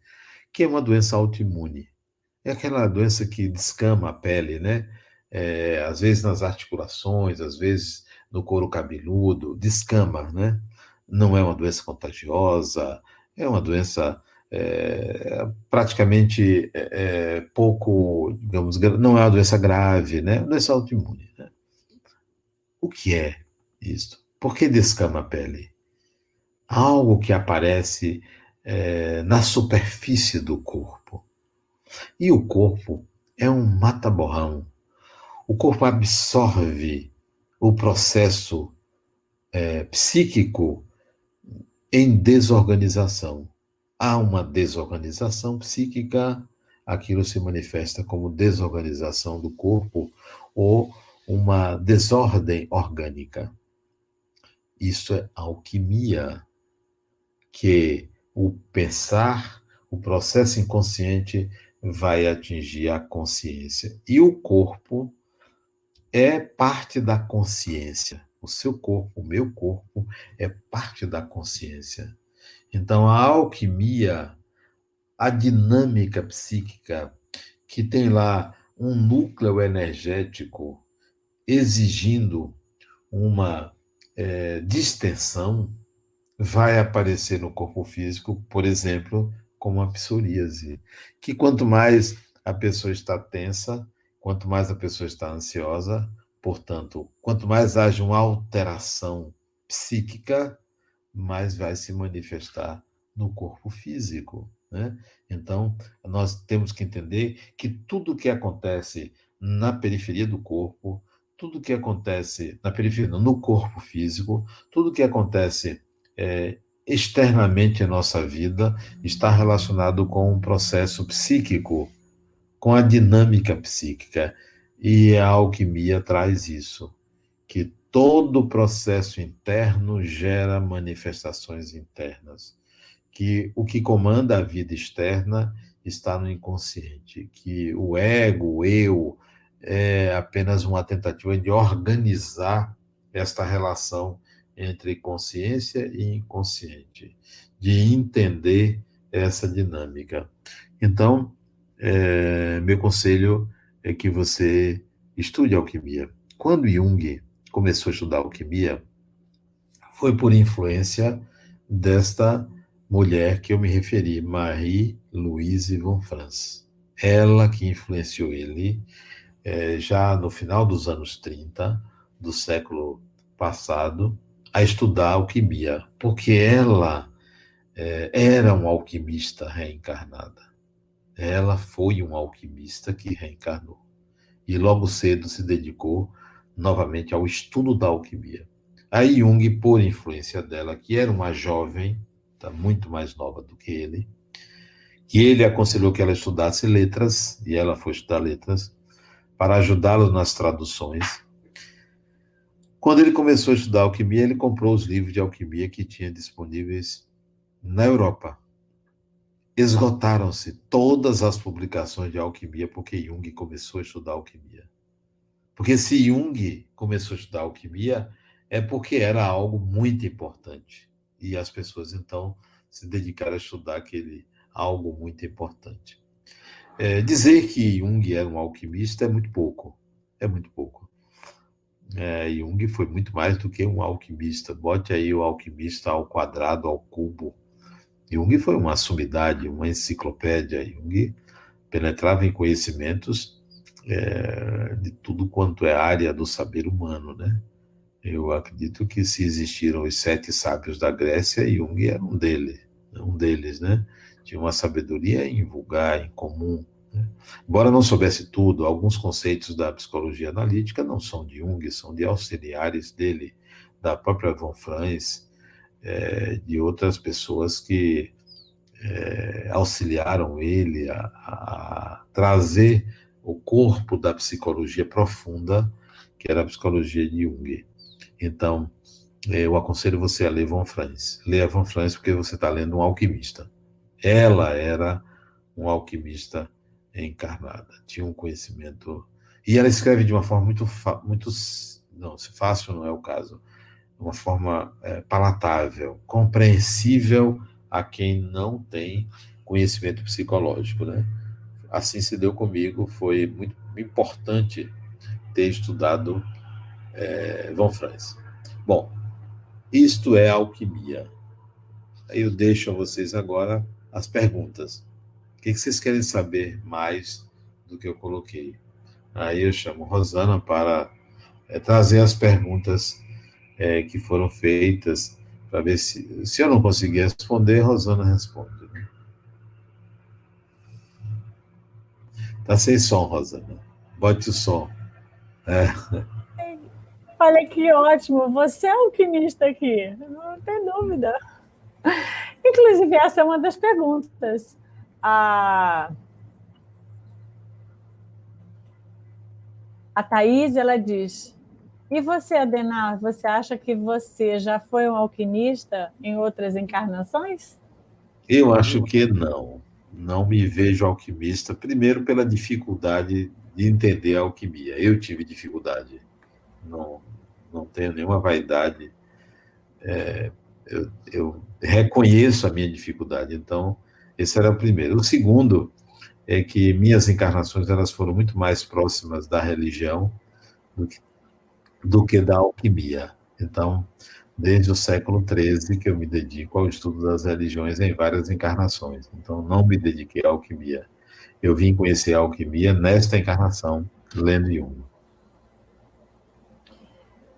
Speaker 2: que é uma doença autoimune, é aquela doença que descama a pele, né? É, às vezes nas articulações, às vezes no couro cabeludo, descama, né? Não é uma doença contagiosa, é uma doença é, praticamente é, pouco, digamos, não é uma doença grave, né? Uma doença autoimune. Né? O que é isto? Por que descama a pele? Algo que aparece na superfície do corpo. E o corpo é um mata-borrão. O corpo absorve o processo é, psíquico em desorganização. Há uma desorganização psíquica, aquilo se manifesta como desorganização do corpo ou uma desordem orgânica. Isso é alquimia, que o pensar, o processo inconsciente vai atingir a consciência. E o corpo é parte da consciência. O seu corpo, o meu corpo, é parte da consciência. Então, a alquimia, a dinâmica psíquica, que tem lá um núcleo energético exigindo uma é, distensão, vai aparecer no corpo físico, por exemplo, como a psoríase, que quanto mais a pessoa está tensa, quanto mais a pessoa está ansiosa, portanto, quanto mais haja uma alteração psíquica, mais vai se manifestar no corpo físico. Né? Então, nós temos que entender que tudo que acontece na periferia do corpo, tudo que acontece na periferia, no corpo físico, tudo que acontece é, externamente em nossa vida está relacionado com um processo psíquico, com a dinâmica psíquica. E a alquimia traz isso, que todo processo interno gera manifestações internas, que o que comanda a vida externa está no inconsciente, que o ego, o eu, é apenas uma tentativa de organizar esta relação entre consciência e inconsciente, de entender essa dinâmica. Então, é, meu conselho é que você estude alquimia. Quando Jung começou a estudar alquimia, foi por influência desta mulher que eu me referi, Marie-Louise von Franz. Ela que influenciou ele é, já no final dos anos 30 do século passado, a estudar alquimia, porque ela é, era um alquimista reencarnada. Ela foi um alquimista que reencarnou. E logo cedo se dedicou novamente ao estudo da alquimia. Aí Jung, por influência dela, que era uma jovem, tá, muito mais nova do que ele, que ele aconselhou que ela estudasse letras, e ela foi estudar letras, para ajudá-lo nas traduções quando ele começou a estudar alquimia, ele comprou os livros de alquimia que tinha disponíveis na Europa. Esgotaram-se todas as publicações de alquimia porque Jung começou a estudar alquimia. Porque se Jung começou a estudar alquimia, é porque era algo muito importante. E as pessoas, então, se dedicaram a estudar aquele algo muito importante. É, dizer que Jung era um alquimista é muito pouco. É muito pouco. É, Jung foi muito mais do que um alquimista. Bote aí o alquimista ao quadrado, ao cubo. Jung foi uma sumidade, uma enciclopédia. Jung penetrava em conhecimentos é, de tudo quanto é área do saber humano, né? Eu acredito que se existiram os sete sábios da Grécia, Jung era um deles, um deles, né? Tinha uma sabedoria invulgar, incomum, né? Embora não soubesse tudo, alguns conceitos da psicologia analítica não são de Jung, são de auxiliares dele, da própria Von Franz, é, de outras pessoas que é, auxiliaram ele a, a, trazer o corpo da psicologia profunda, que era a psicologia de Jung. Então, é, eu aconselho você a ler Von Franz. Leia Von Franz porque você está lendo um alquimista. Ela era um alquimista encarnada. Tinha um conhecimento. E ela escreve de uma forma muito. muito não, fácil não é o caso. Uma forma é, palatável, compreensível a quem não tem conhecimento psicológico, né? Assim se deu comigo, foi muito importante ter estudado é, Von Franz. Bom, isto é alquimia. Eu deixo a vocês agora as perguntas. O que vocês querem saber mais do que eu coloquei? Aí eu chamo Rosana para é, trazer as perguntas é, que foram feitas, para ver se, se eu não conseguir responder, Rosana responde. Né? Tá sem som, Rosana. Bote o som. É.
Speaker 1: Olha que ótimo, você é alquimista aqui, não tem dúvida. Inclusive, essa é uma das perguntas. A, a Thaís, ela diz, e você, Adenar, você acha que você já foi um alquimista em outras encarnações?
Speaker 2: Eu acho que não. Não me vejo alquimista, primeiro pela dificuldade de entender a alquimia. Eu tive dificuldade. Não, não tenho nenhuma vaidade. É, eu, eu, reconheço a minha dificuldade. Então, esse era o primeiro. O segundo é que minhas encarnações elas foram muito mais próximas da religião do que, do que da alquimia. Então, desde o século XIII que eu me dedico ao estudo das religiões em várias encarnações. Então, não me dediquei à alquimia. Eu vim conhecer a alquimia nesta encarnação, lendo Jung.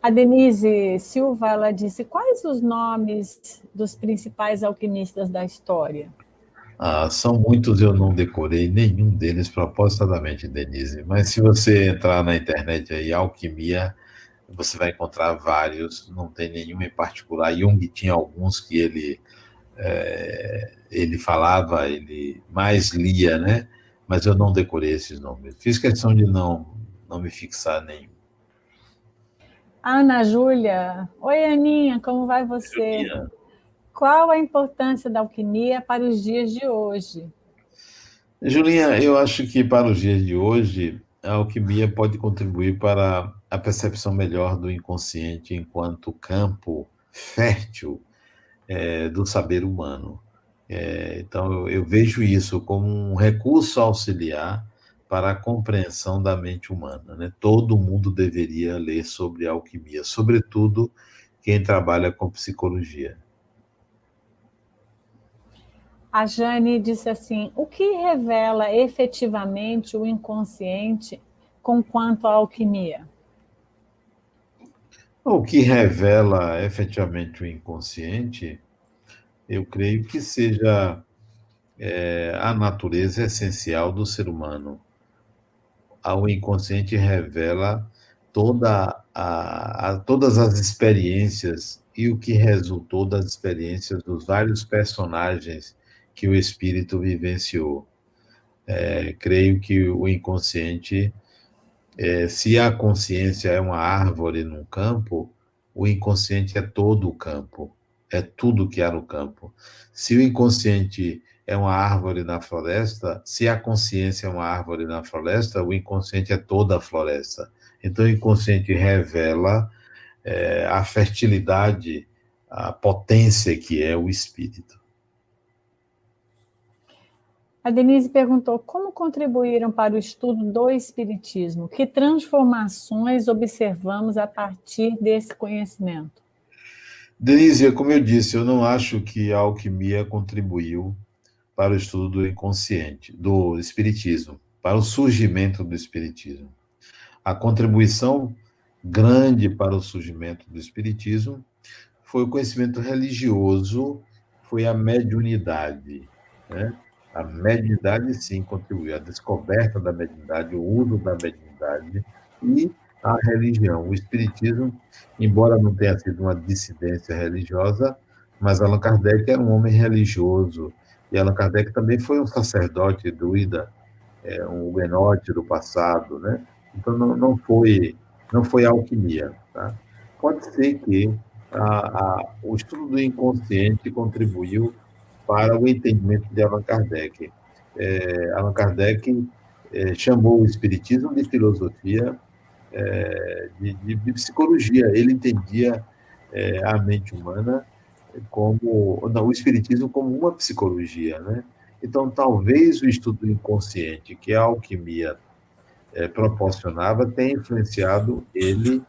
Speaker 1: A Denise Silva ela disse quais os nomes dos principais alquimistas da história.
Speaker 2: Ah, são muitos, eu não decorei nenhum deles propositadamente, Denise. Mas se você entrar na internet aí, alquimia, você vai encontrar vários, não tem nenhum em particular. Jung tinha alguns que ele é, ele falava, ele mais lia, né? Mas eu não decorei esses nomes. Fiz questão de não não me fixar nenhum.
Speaker 1: Ana Júlia. Oi, Aninha, como vai você? Julia. Qual a importância da alquimia para os dias de hoje?
Speaker 2: Julinha, eu acho que para os dias de hoje, a alquimia pode contribuir para a percepção melhor do inconsciente enquanto campo fértil é, do saber humano. É, então, eu, eu vejo isso como um recurso auxiliar para a compreensão da mente humana. Né? Todo mundo deveria ler sobre alquimia, sobretudo quem trabalha com psicologia.
Speaker 1: A Jane disse assim: o que revela efetivamente o inconsciente com quanto à alquimia?
Speaker 2: O que revela efetivamente o inconsciente, eu creio que seja é, a natureza essencial do ser humano o inconsciente revela toda a, a, todas as experiências e o que resultou das experiências dos vários personagens que o espírito vivenciou. É, creio que o inconsciente, é, se a consciência é uma árvore num campo, o inconsciente é todo o campo, é tudo que há no campo. Se o inconsciente é uma árvore na floresta, se a consciência é uma árvore na floresta, o inconsciente é toda a floresta. Então, o inconsciente revela é, a fertilidade, a potência que é o espírito.
Speaker 1: A Denise perguntou como contribuíram para o estudo do Espiritismo? Que transformações observamos a partir desse conhecimento?
Speaker 2: Denise, como eu disse, eu não acho que a alquimia contribuiu para o estudo do inconsciente, do espiritismo, para o surgimento do espiritismo. A contribuição grande para o surgimento do espiritismo foi o conhecimento religioso, foi a mediunidade, né? A mediunidade sim contribuiu, a descoberta da mediunidade, o uso da mediunidade e a religião. O espiritismo, embora não tenha sido uma dissidência religiosa, mas Allan Kardec era um homem religioso, e Allan Kardec também foi um sacerdote druida, é, um huguenote do passado, né? Então não, não foi não foi alquimia, tá? Pode ser que a, a, o estudo do inconsciente contribuiu para o entendimento de Allan Kardec, é, Allan Kardec é, chamou o Espiritismo de filosofia, é, de, de, psicologia. Ele entendia é, a mente humana como não, o Espiritismo como uma psicologia, né? Então, talvez o estudo inconsciente que a alquimia é, proporcionava tenha influenciado ele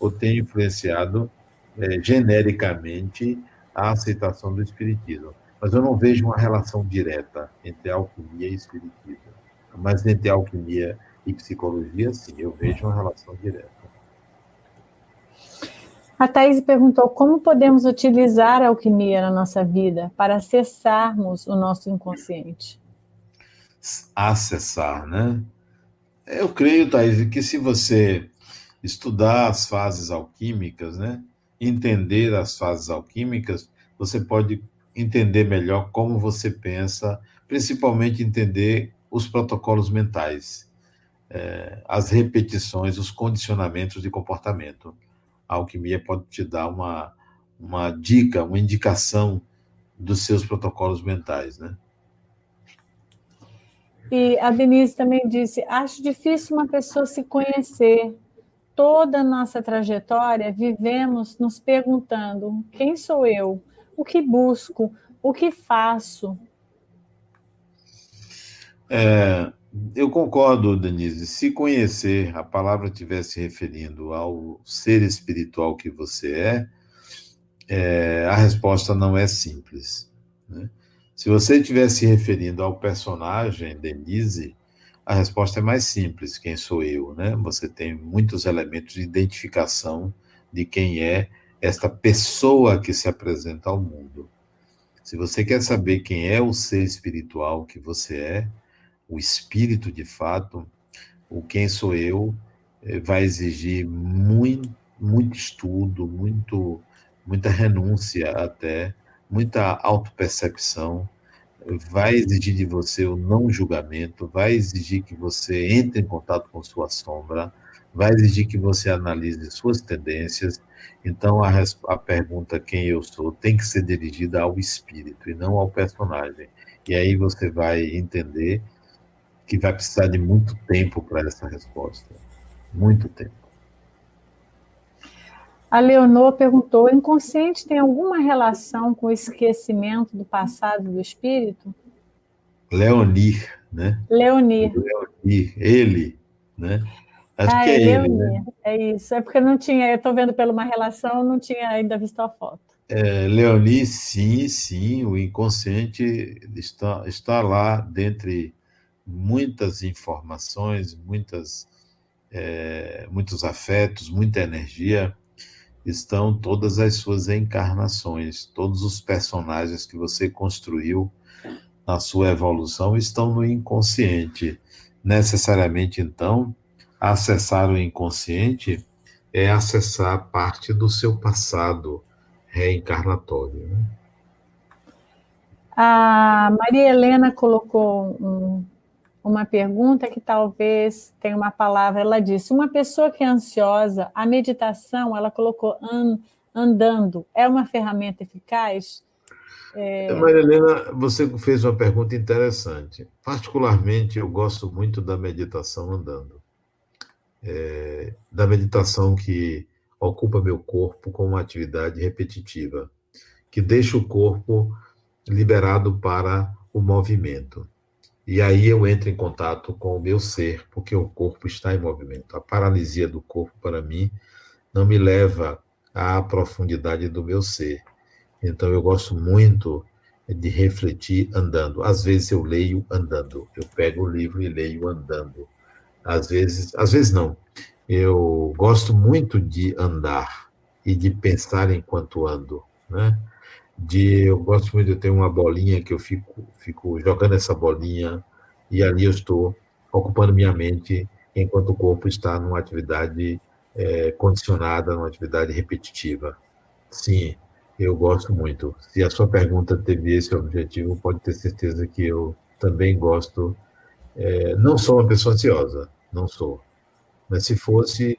Speaker 2: ou tenha influenciado é, genericamente a aceitação do espiritismo. Mas eu não vejo uma relação direta entre alquimia e espiritismo. Mas entre alquimia e psicologia, sim, eu vejo uma relação direta.
Speaker 1: A Thais perguntou como podemos utilizar a alquimia na nossa vida para acessarmos o nosso inconsciente.
Speaker 2: Acessar, né? Eu creio, Thais, que se você estudar as fases alquímicas, né? entender as fases alquímicas, você pode entender melhor como você pensa, principalmente entender os protocolos mentais, é, as repetições, os condicionamentos de comportamento. A alquimia pode te dar uma, uma dica, uma indicação dos seus protocolos mentais, né?
Speaker 1: E a Denise também disse: acho difícil uma pessoa se conhecer, toda a nossa trajetória vivemos nos perguntando: quem sou eu? O que busco? O que faço?
Speaker 2: É, eu concordo, Denise. Se conhecer, a palavra estivesse se referindo ao ser espiritual que você é, é a resposta não é simples. Né? Se você estivesse se referindo ao personagem Denise, a resposta é mais simples: quem sou eu? Né? Você tem muitos elementos de identificação de quem é esta pessoa que se apresenta ao mundo. Se você quer saber quem é o ser espiritual que você é, o espírito de fato, o quem sou eu, eh, vai exigir muito, muito estudo, muito, muita renúncia até, muita autopercepção, vai exigir de você o não julgamento, vai exigir que você entre em contato com sua sombra, vai exigir que você analise suas tendências. Então, a, a pergunta quem eu sou tem que ser dirigida ao espírito e não ao personagem. E aí você vai entender que vai precisar de muito tempo para essa resposta. Muito tempo.
Speaker 1: A Leonor perguntou: o inconsciente tem alguma relação com o esquecimento do passado do espírito?
Speaker 2: Leonir, né?
Speaker 1: Leonir.
Speaker 2: Leonir, ele, né?
Speaker 1: Acho ah, que é, é ele, né? É isso. É porque não tinha, eu estou vendo pela uma relação, não tinha ainda visto a foto.
Speaker 2: É, Leonir, sim, sim, o inconsciente está, está lá dentre muitas informações, muitas, é, muitos afetos, muita energia estão todas as suas encarnações, todos os personagens que você construiu na sua evolução estão no inconsciente. Necessariamente, então, acessar o inconsciente é acessar parte do seu passado reencarnatório. Né?
Speaker 1: A Maria Helena colocou um uma pergunta que talvez tenha uma palavra. Ela disse: uma pessoa que é ansiosa, a meditação, ela colocou an, andando, é uma ferramenta eficaz?
Speaker 2: É... Maria Helena, você fez uma pergunta interessante. Particularmente, eu gosto muito da meditação andando. É, da meditação que ocupa meu corpo com uma atividade repetitiva, que deixa o corpo liberado para o movimento. E aí eu entro em contato com o meu ser, porque o corpo está em movimento. A paralisia do corpo, para mim, não me leva à profundidade do meu ser. Então eu gosto muito de refletir andando. Às vezes eu leio andando. Eu pego o livro e leio andando. Às vezes, às vezes não. Eu gosto muito de andar e de pensar enquanto ando, né? de eu gosto muito de ter uma bolinha que eu fico, fico jogando essa bolinha e ali eu estou ocupando minha mente enquanto o corpo está numa atividade é, condicionada, numa atividade repetitiva. Sim, eu gosto muito. Se a sua pergunta teve esse objetivo, pode ter certeza que eu também gosto. É, não sou uma pessoa ansiosa, não sou. Mas se fosse,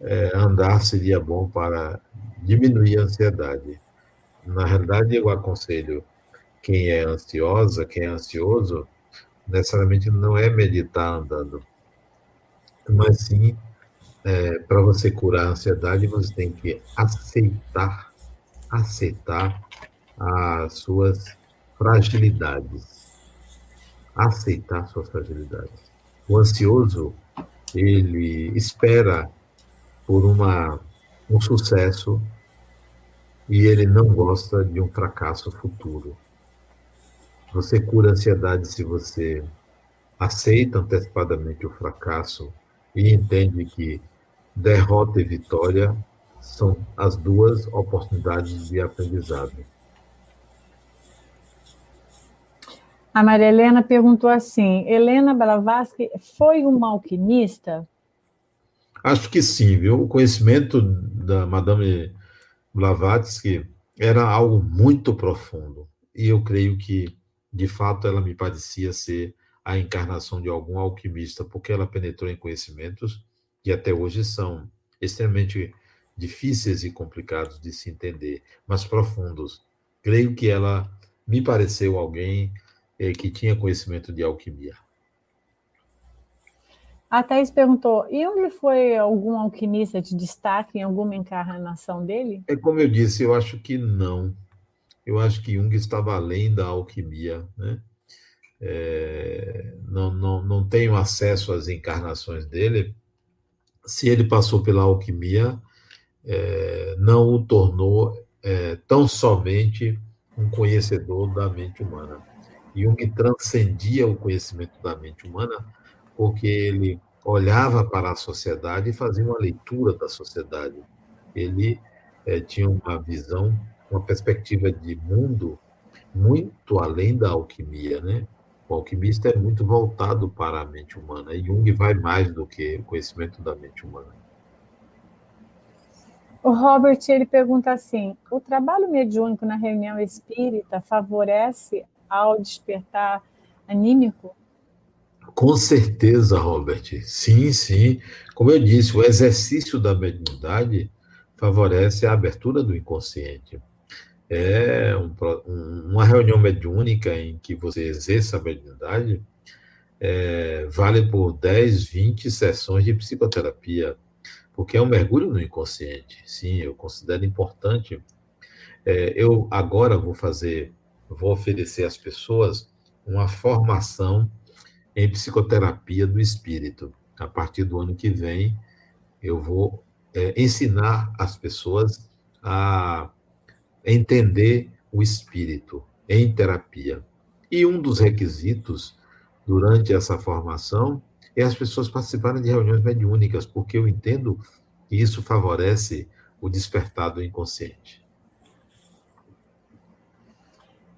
Speaker 2: é, andar seria bom para diminuir a ansiedade na realidade, eu aconselho quem é ansiosa, quem é ansioso, necessariamente não é meditar andando, mas sim é, para você curar a ansiedade, você tem que aceitar, aceitar as suas fragilidades. Aceitar suas fragilidades. O ansioso, ele espera por uma, um sucesso e ele não gosta de um fracasso futuro. Você cura a ansiedade se você aceita antecipadamente o fracasso e entende que derrota e vitória são as duas oportunidades de aprendizado.
Speaker 1: A Maria Helena perguntou assim: Helena Blavatsky foi uma alquimista?
Speaker 2: Acho que sim, viu? O conhecimento da Madame Blavatsky era algo muito profundo. E eu creio que, de fato, ela me parecia ser a encarnação de algum alquimista, porque ela penetrou em conhecimentos que até hoje são extremamente difíceis e complicados de se entender, mas profundos. Creio que ela me pareceu alguém eh, que tinha conhecimento de alquimia.
Speaker 1: A Thais perguntou: e onde foi algum alquimista de destaque em alguma encarnação dele?
Speaker 2: É como eu disse, eu acho que não. Eu acho que Jung estava além da alquimia, né? É, não, não, não tenho acesso às encarnações dele, se ele passou pela alquimia, é, não o tornou é, tão somente um conhecedor da mente humana. Jung transcendia o conhecimento da mente humana porque ele olhava para a sociedade e fazia uma leitura da sociedade. Ele é, tinha uma visão, uma perspectiva de mundo muito além da alquimia, né? O alquimista é muito voltado para a mente humana, e Jung vai mais do que o conhecimento da mente humana.
Speaker 1: O Robert ele pergunta assim: o trabalho mediúnico na reunião espírita favorece ao despertar anímico?
Speaker 2: Com certeza, Robert. Sim, sim. Como eu disse, o exercício da mediunidade favorece a abertura do inconsciente é um, uma reunião mediúnica em que você exerça a mediunidade é, vale por 10, 20 sessões de psicoterapia, porque é um mergulho no inconsciente. Sim, eu considero importante. É, eu agora vou fazer, vou oferecer às pessoas uma formação em psicoterapia do espírito. A partir do ano que vem, eu vou é, ensinar as pessoas a entender o espírito em terapia. E um dos requisitos durante essa formação é as pessoas participarem de reuniões mediúnicas, porque eu entendo que isso favorece o despertar do inconsciente.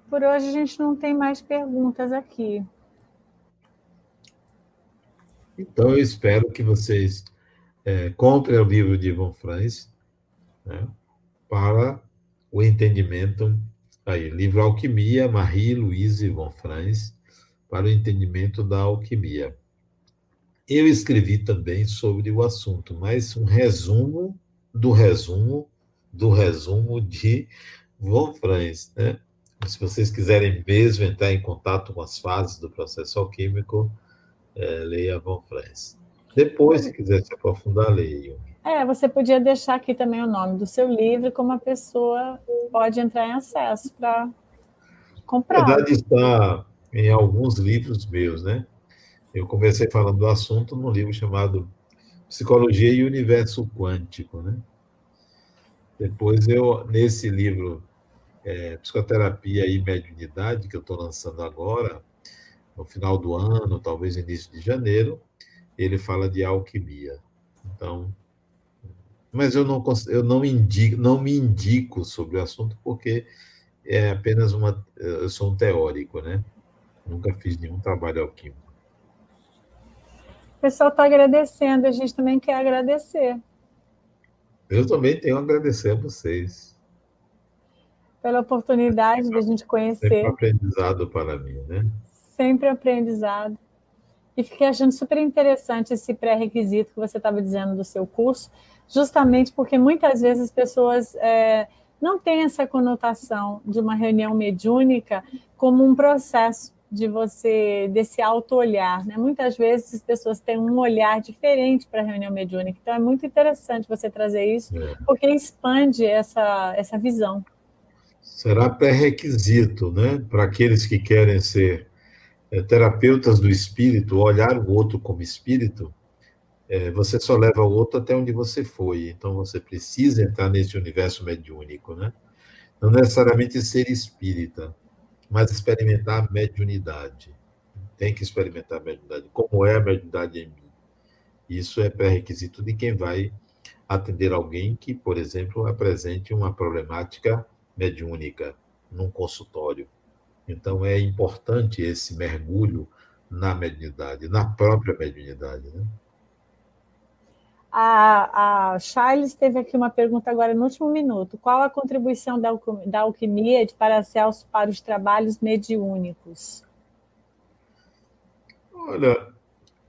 Speaker 1: Por hoje a gente não tem mais perguntas aqui.
Speaker 2: Então eu espero que vocês é, comprem o livro de Ivan Franz né, para o entendimento, aí, livro Alquimia, Marie-Louise von Franz, para o entendimento da alquimia. Eu escrevi também sobre o assunto, mas um resumo do resumo do resumo de Von Franz, né? Se vocês quiserem mesmo entrar em contato com as fases do processo alquímico, é, leia Von Franz. Depois, se quiser se aprofundar, leia.
Speaker 1: É, você podia deixar aqui também o nome do seu livro, como a pessoa pode entrar em acesso para comprar.
Speaker 2: Na verdade, está em alguns livros meus, né? Eu comecei falando do assunto num livro chamado Psicologia e Universo Quântico, né? Depois eu, nesse livro, é, Psicoterapia e Mediunidade, que eu estou lançando agora, no final do ano, talvez início de janeiro, ele fala de alquimia. Então, mas eu não, eu não, indico, não me indico sobre o assunto porque é apenas uma. Eu sou um teórico, né? Nunca fiz nenhum trabalho alquímico.
Speaker 1: O pessoal está agradecendo, a gente também quer agradecer.
Speaker 2: Eu também tenho a agradecer a vocês.
Speaker 1: Pela oportunidade de a gente conhecer. Sempre
Speaker 2: aprendizado para mim, né?
Speaker 1: Sempre aprendizado. E fiquei achando super interessante esse pré-requisito que você estava dizendo do seu curso, justamente porque muitas vezes as pessoas é, não têm essa conotação de uma reunião mediúnica como um processo, de você, desse auto-olhar. Né? Muitas vezes as pessoas têm um olhar diferente para a reunião mediúnica, então é muito interessante você trazer isso, é. porque expande essa, essa visão.
Speaker 2: Será pré-requisito né? para aqueles que querem ser é, terapeutas do espírito, olhar o outro como espírito, é, você só leva o outro até onde você foi. Então você precisa entrar nesse universo mediúnico, né? Não necessariamente ser espírita, mas experimentar a mediunidade. Tem que experimentar a mediunidade. Como é a mediunidade em mim? Isso é pré-requisito de quem vai atender alguém que, por exemplo, apresente uma problemática mediúnica num consultório. Então é importante esse mergulho na mediunidade, na própria mediunidade. Né?
Speaker 1: A, a Charles teve aqui uma pergunta agora no último minuto. Qual a contribuição da, da alquimia de Paracelso para os trabalhos mediúnicos?
Speaker 2: Olha,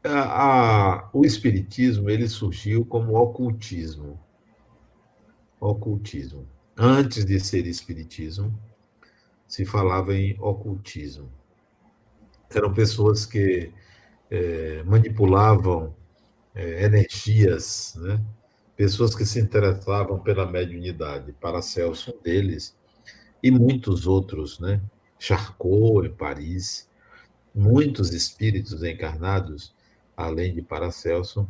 Speaker 2: a, a, o espiritismo ele surgiu como ocultismo. Ocultismo. Antes de ser espiritismo, se falava em ocultismo. Eram pessoas que é, manipulavam é, energias, né? pessoas que se interessavam pela mediunidade. Paracelso, um deles, e muitos outros, né? Charcot, em Paris, muitos espíritos encarnados, além de Paracelso,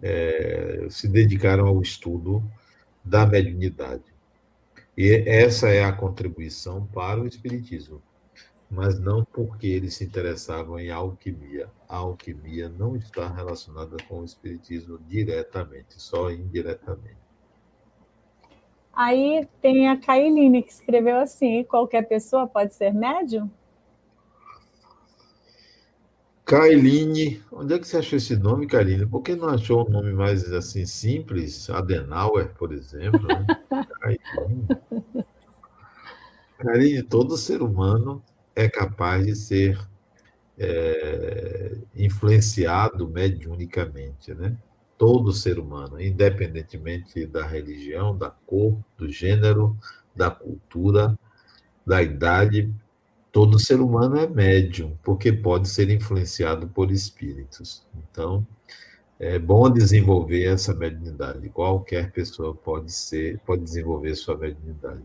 Speaker 2: é, se dedicaram ao estudo da mediunidade. E essa é a contribuição para o Espiritismo mas não porque eles se interessavam em alquimia. A alquimia não está relacionada com o espiritismo diretamente, só indiretamente.
Speaker 1: Aí tem a Kailine que escreveu assim: qualquer pessoa pode ser médium?
Speaker 2: Kailine, onde é que você achou esse nome, Kailine? Por que não achou um nome mais assim simples? Adenauer, por exemplo. Né? Kailine. Kailine, todo ser humano é capaz de ser é, influenciado mediunicamente, né? Todo ser humano, independentemente da religião, da cor, do gênero, da cultura, da idade, todo ser humano é médium, porque pode ser influenciado por espíritos. Então, é bom desenvolver essa mediunidade. Qualquer pessoa pode ser, pode desenvolver sua mediunidade.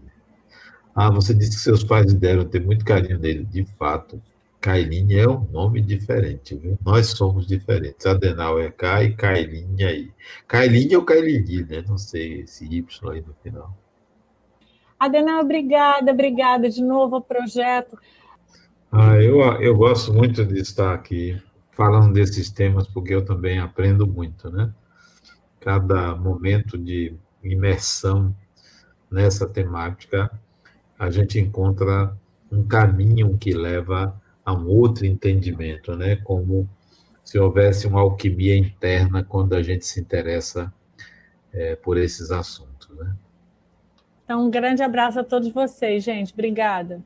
Speaker 2: Ah, você disse que seus pais deram ter muito carinho nele. De fato, Kailine é um nome diferente, viu? Nós somos diferentes. Adenal é K e Kailine aí. Kailine ou Kailine, né? Não sei esse Y aí no final.
Speaker 1: Adenal, obrigada, obrigada de novo ao projeto.
Speaker 2: Ah, eu, eu gosto muito de estar aqui falando desses temas, porque eu também aprendo muito, né? Cada momento de imersão nessa temática a gente encontra um caminho que leva a um outro entendimento, né? Como se houvesse uma alquimia interna quando a gente se interessa é, por esses assuntos, né?
Speaker 1: Então, um grande abraço a todos vocês, gente. Obrigada.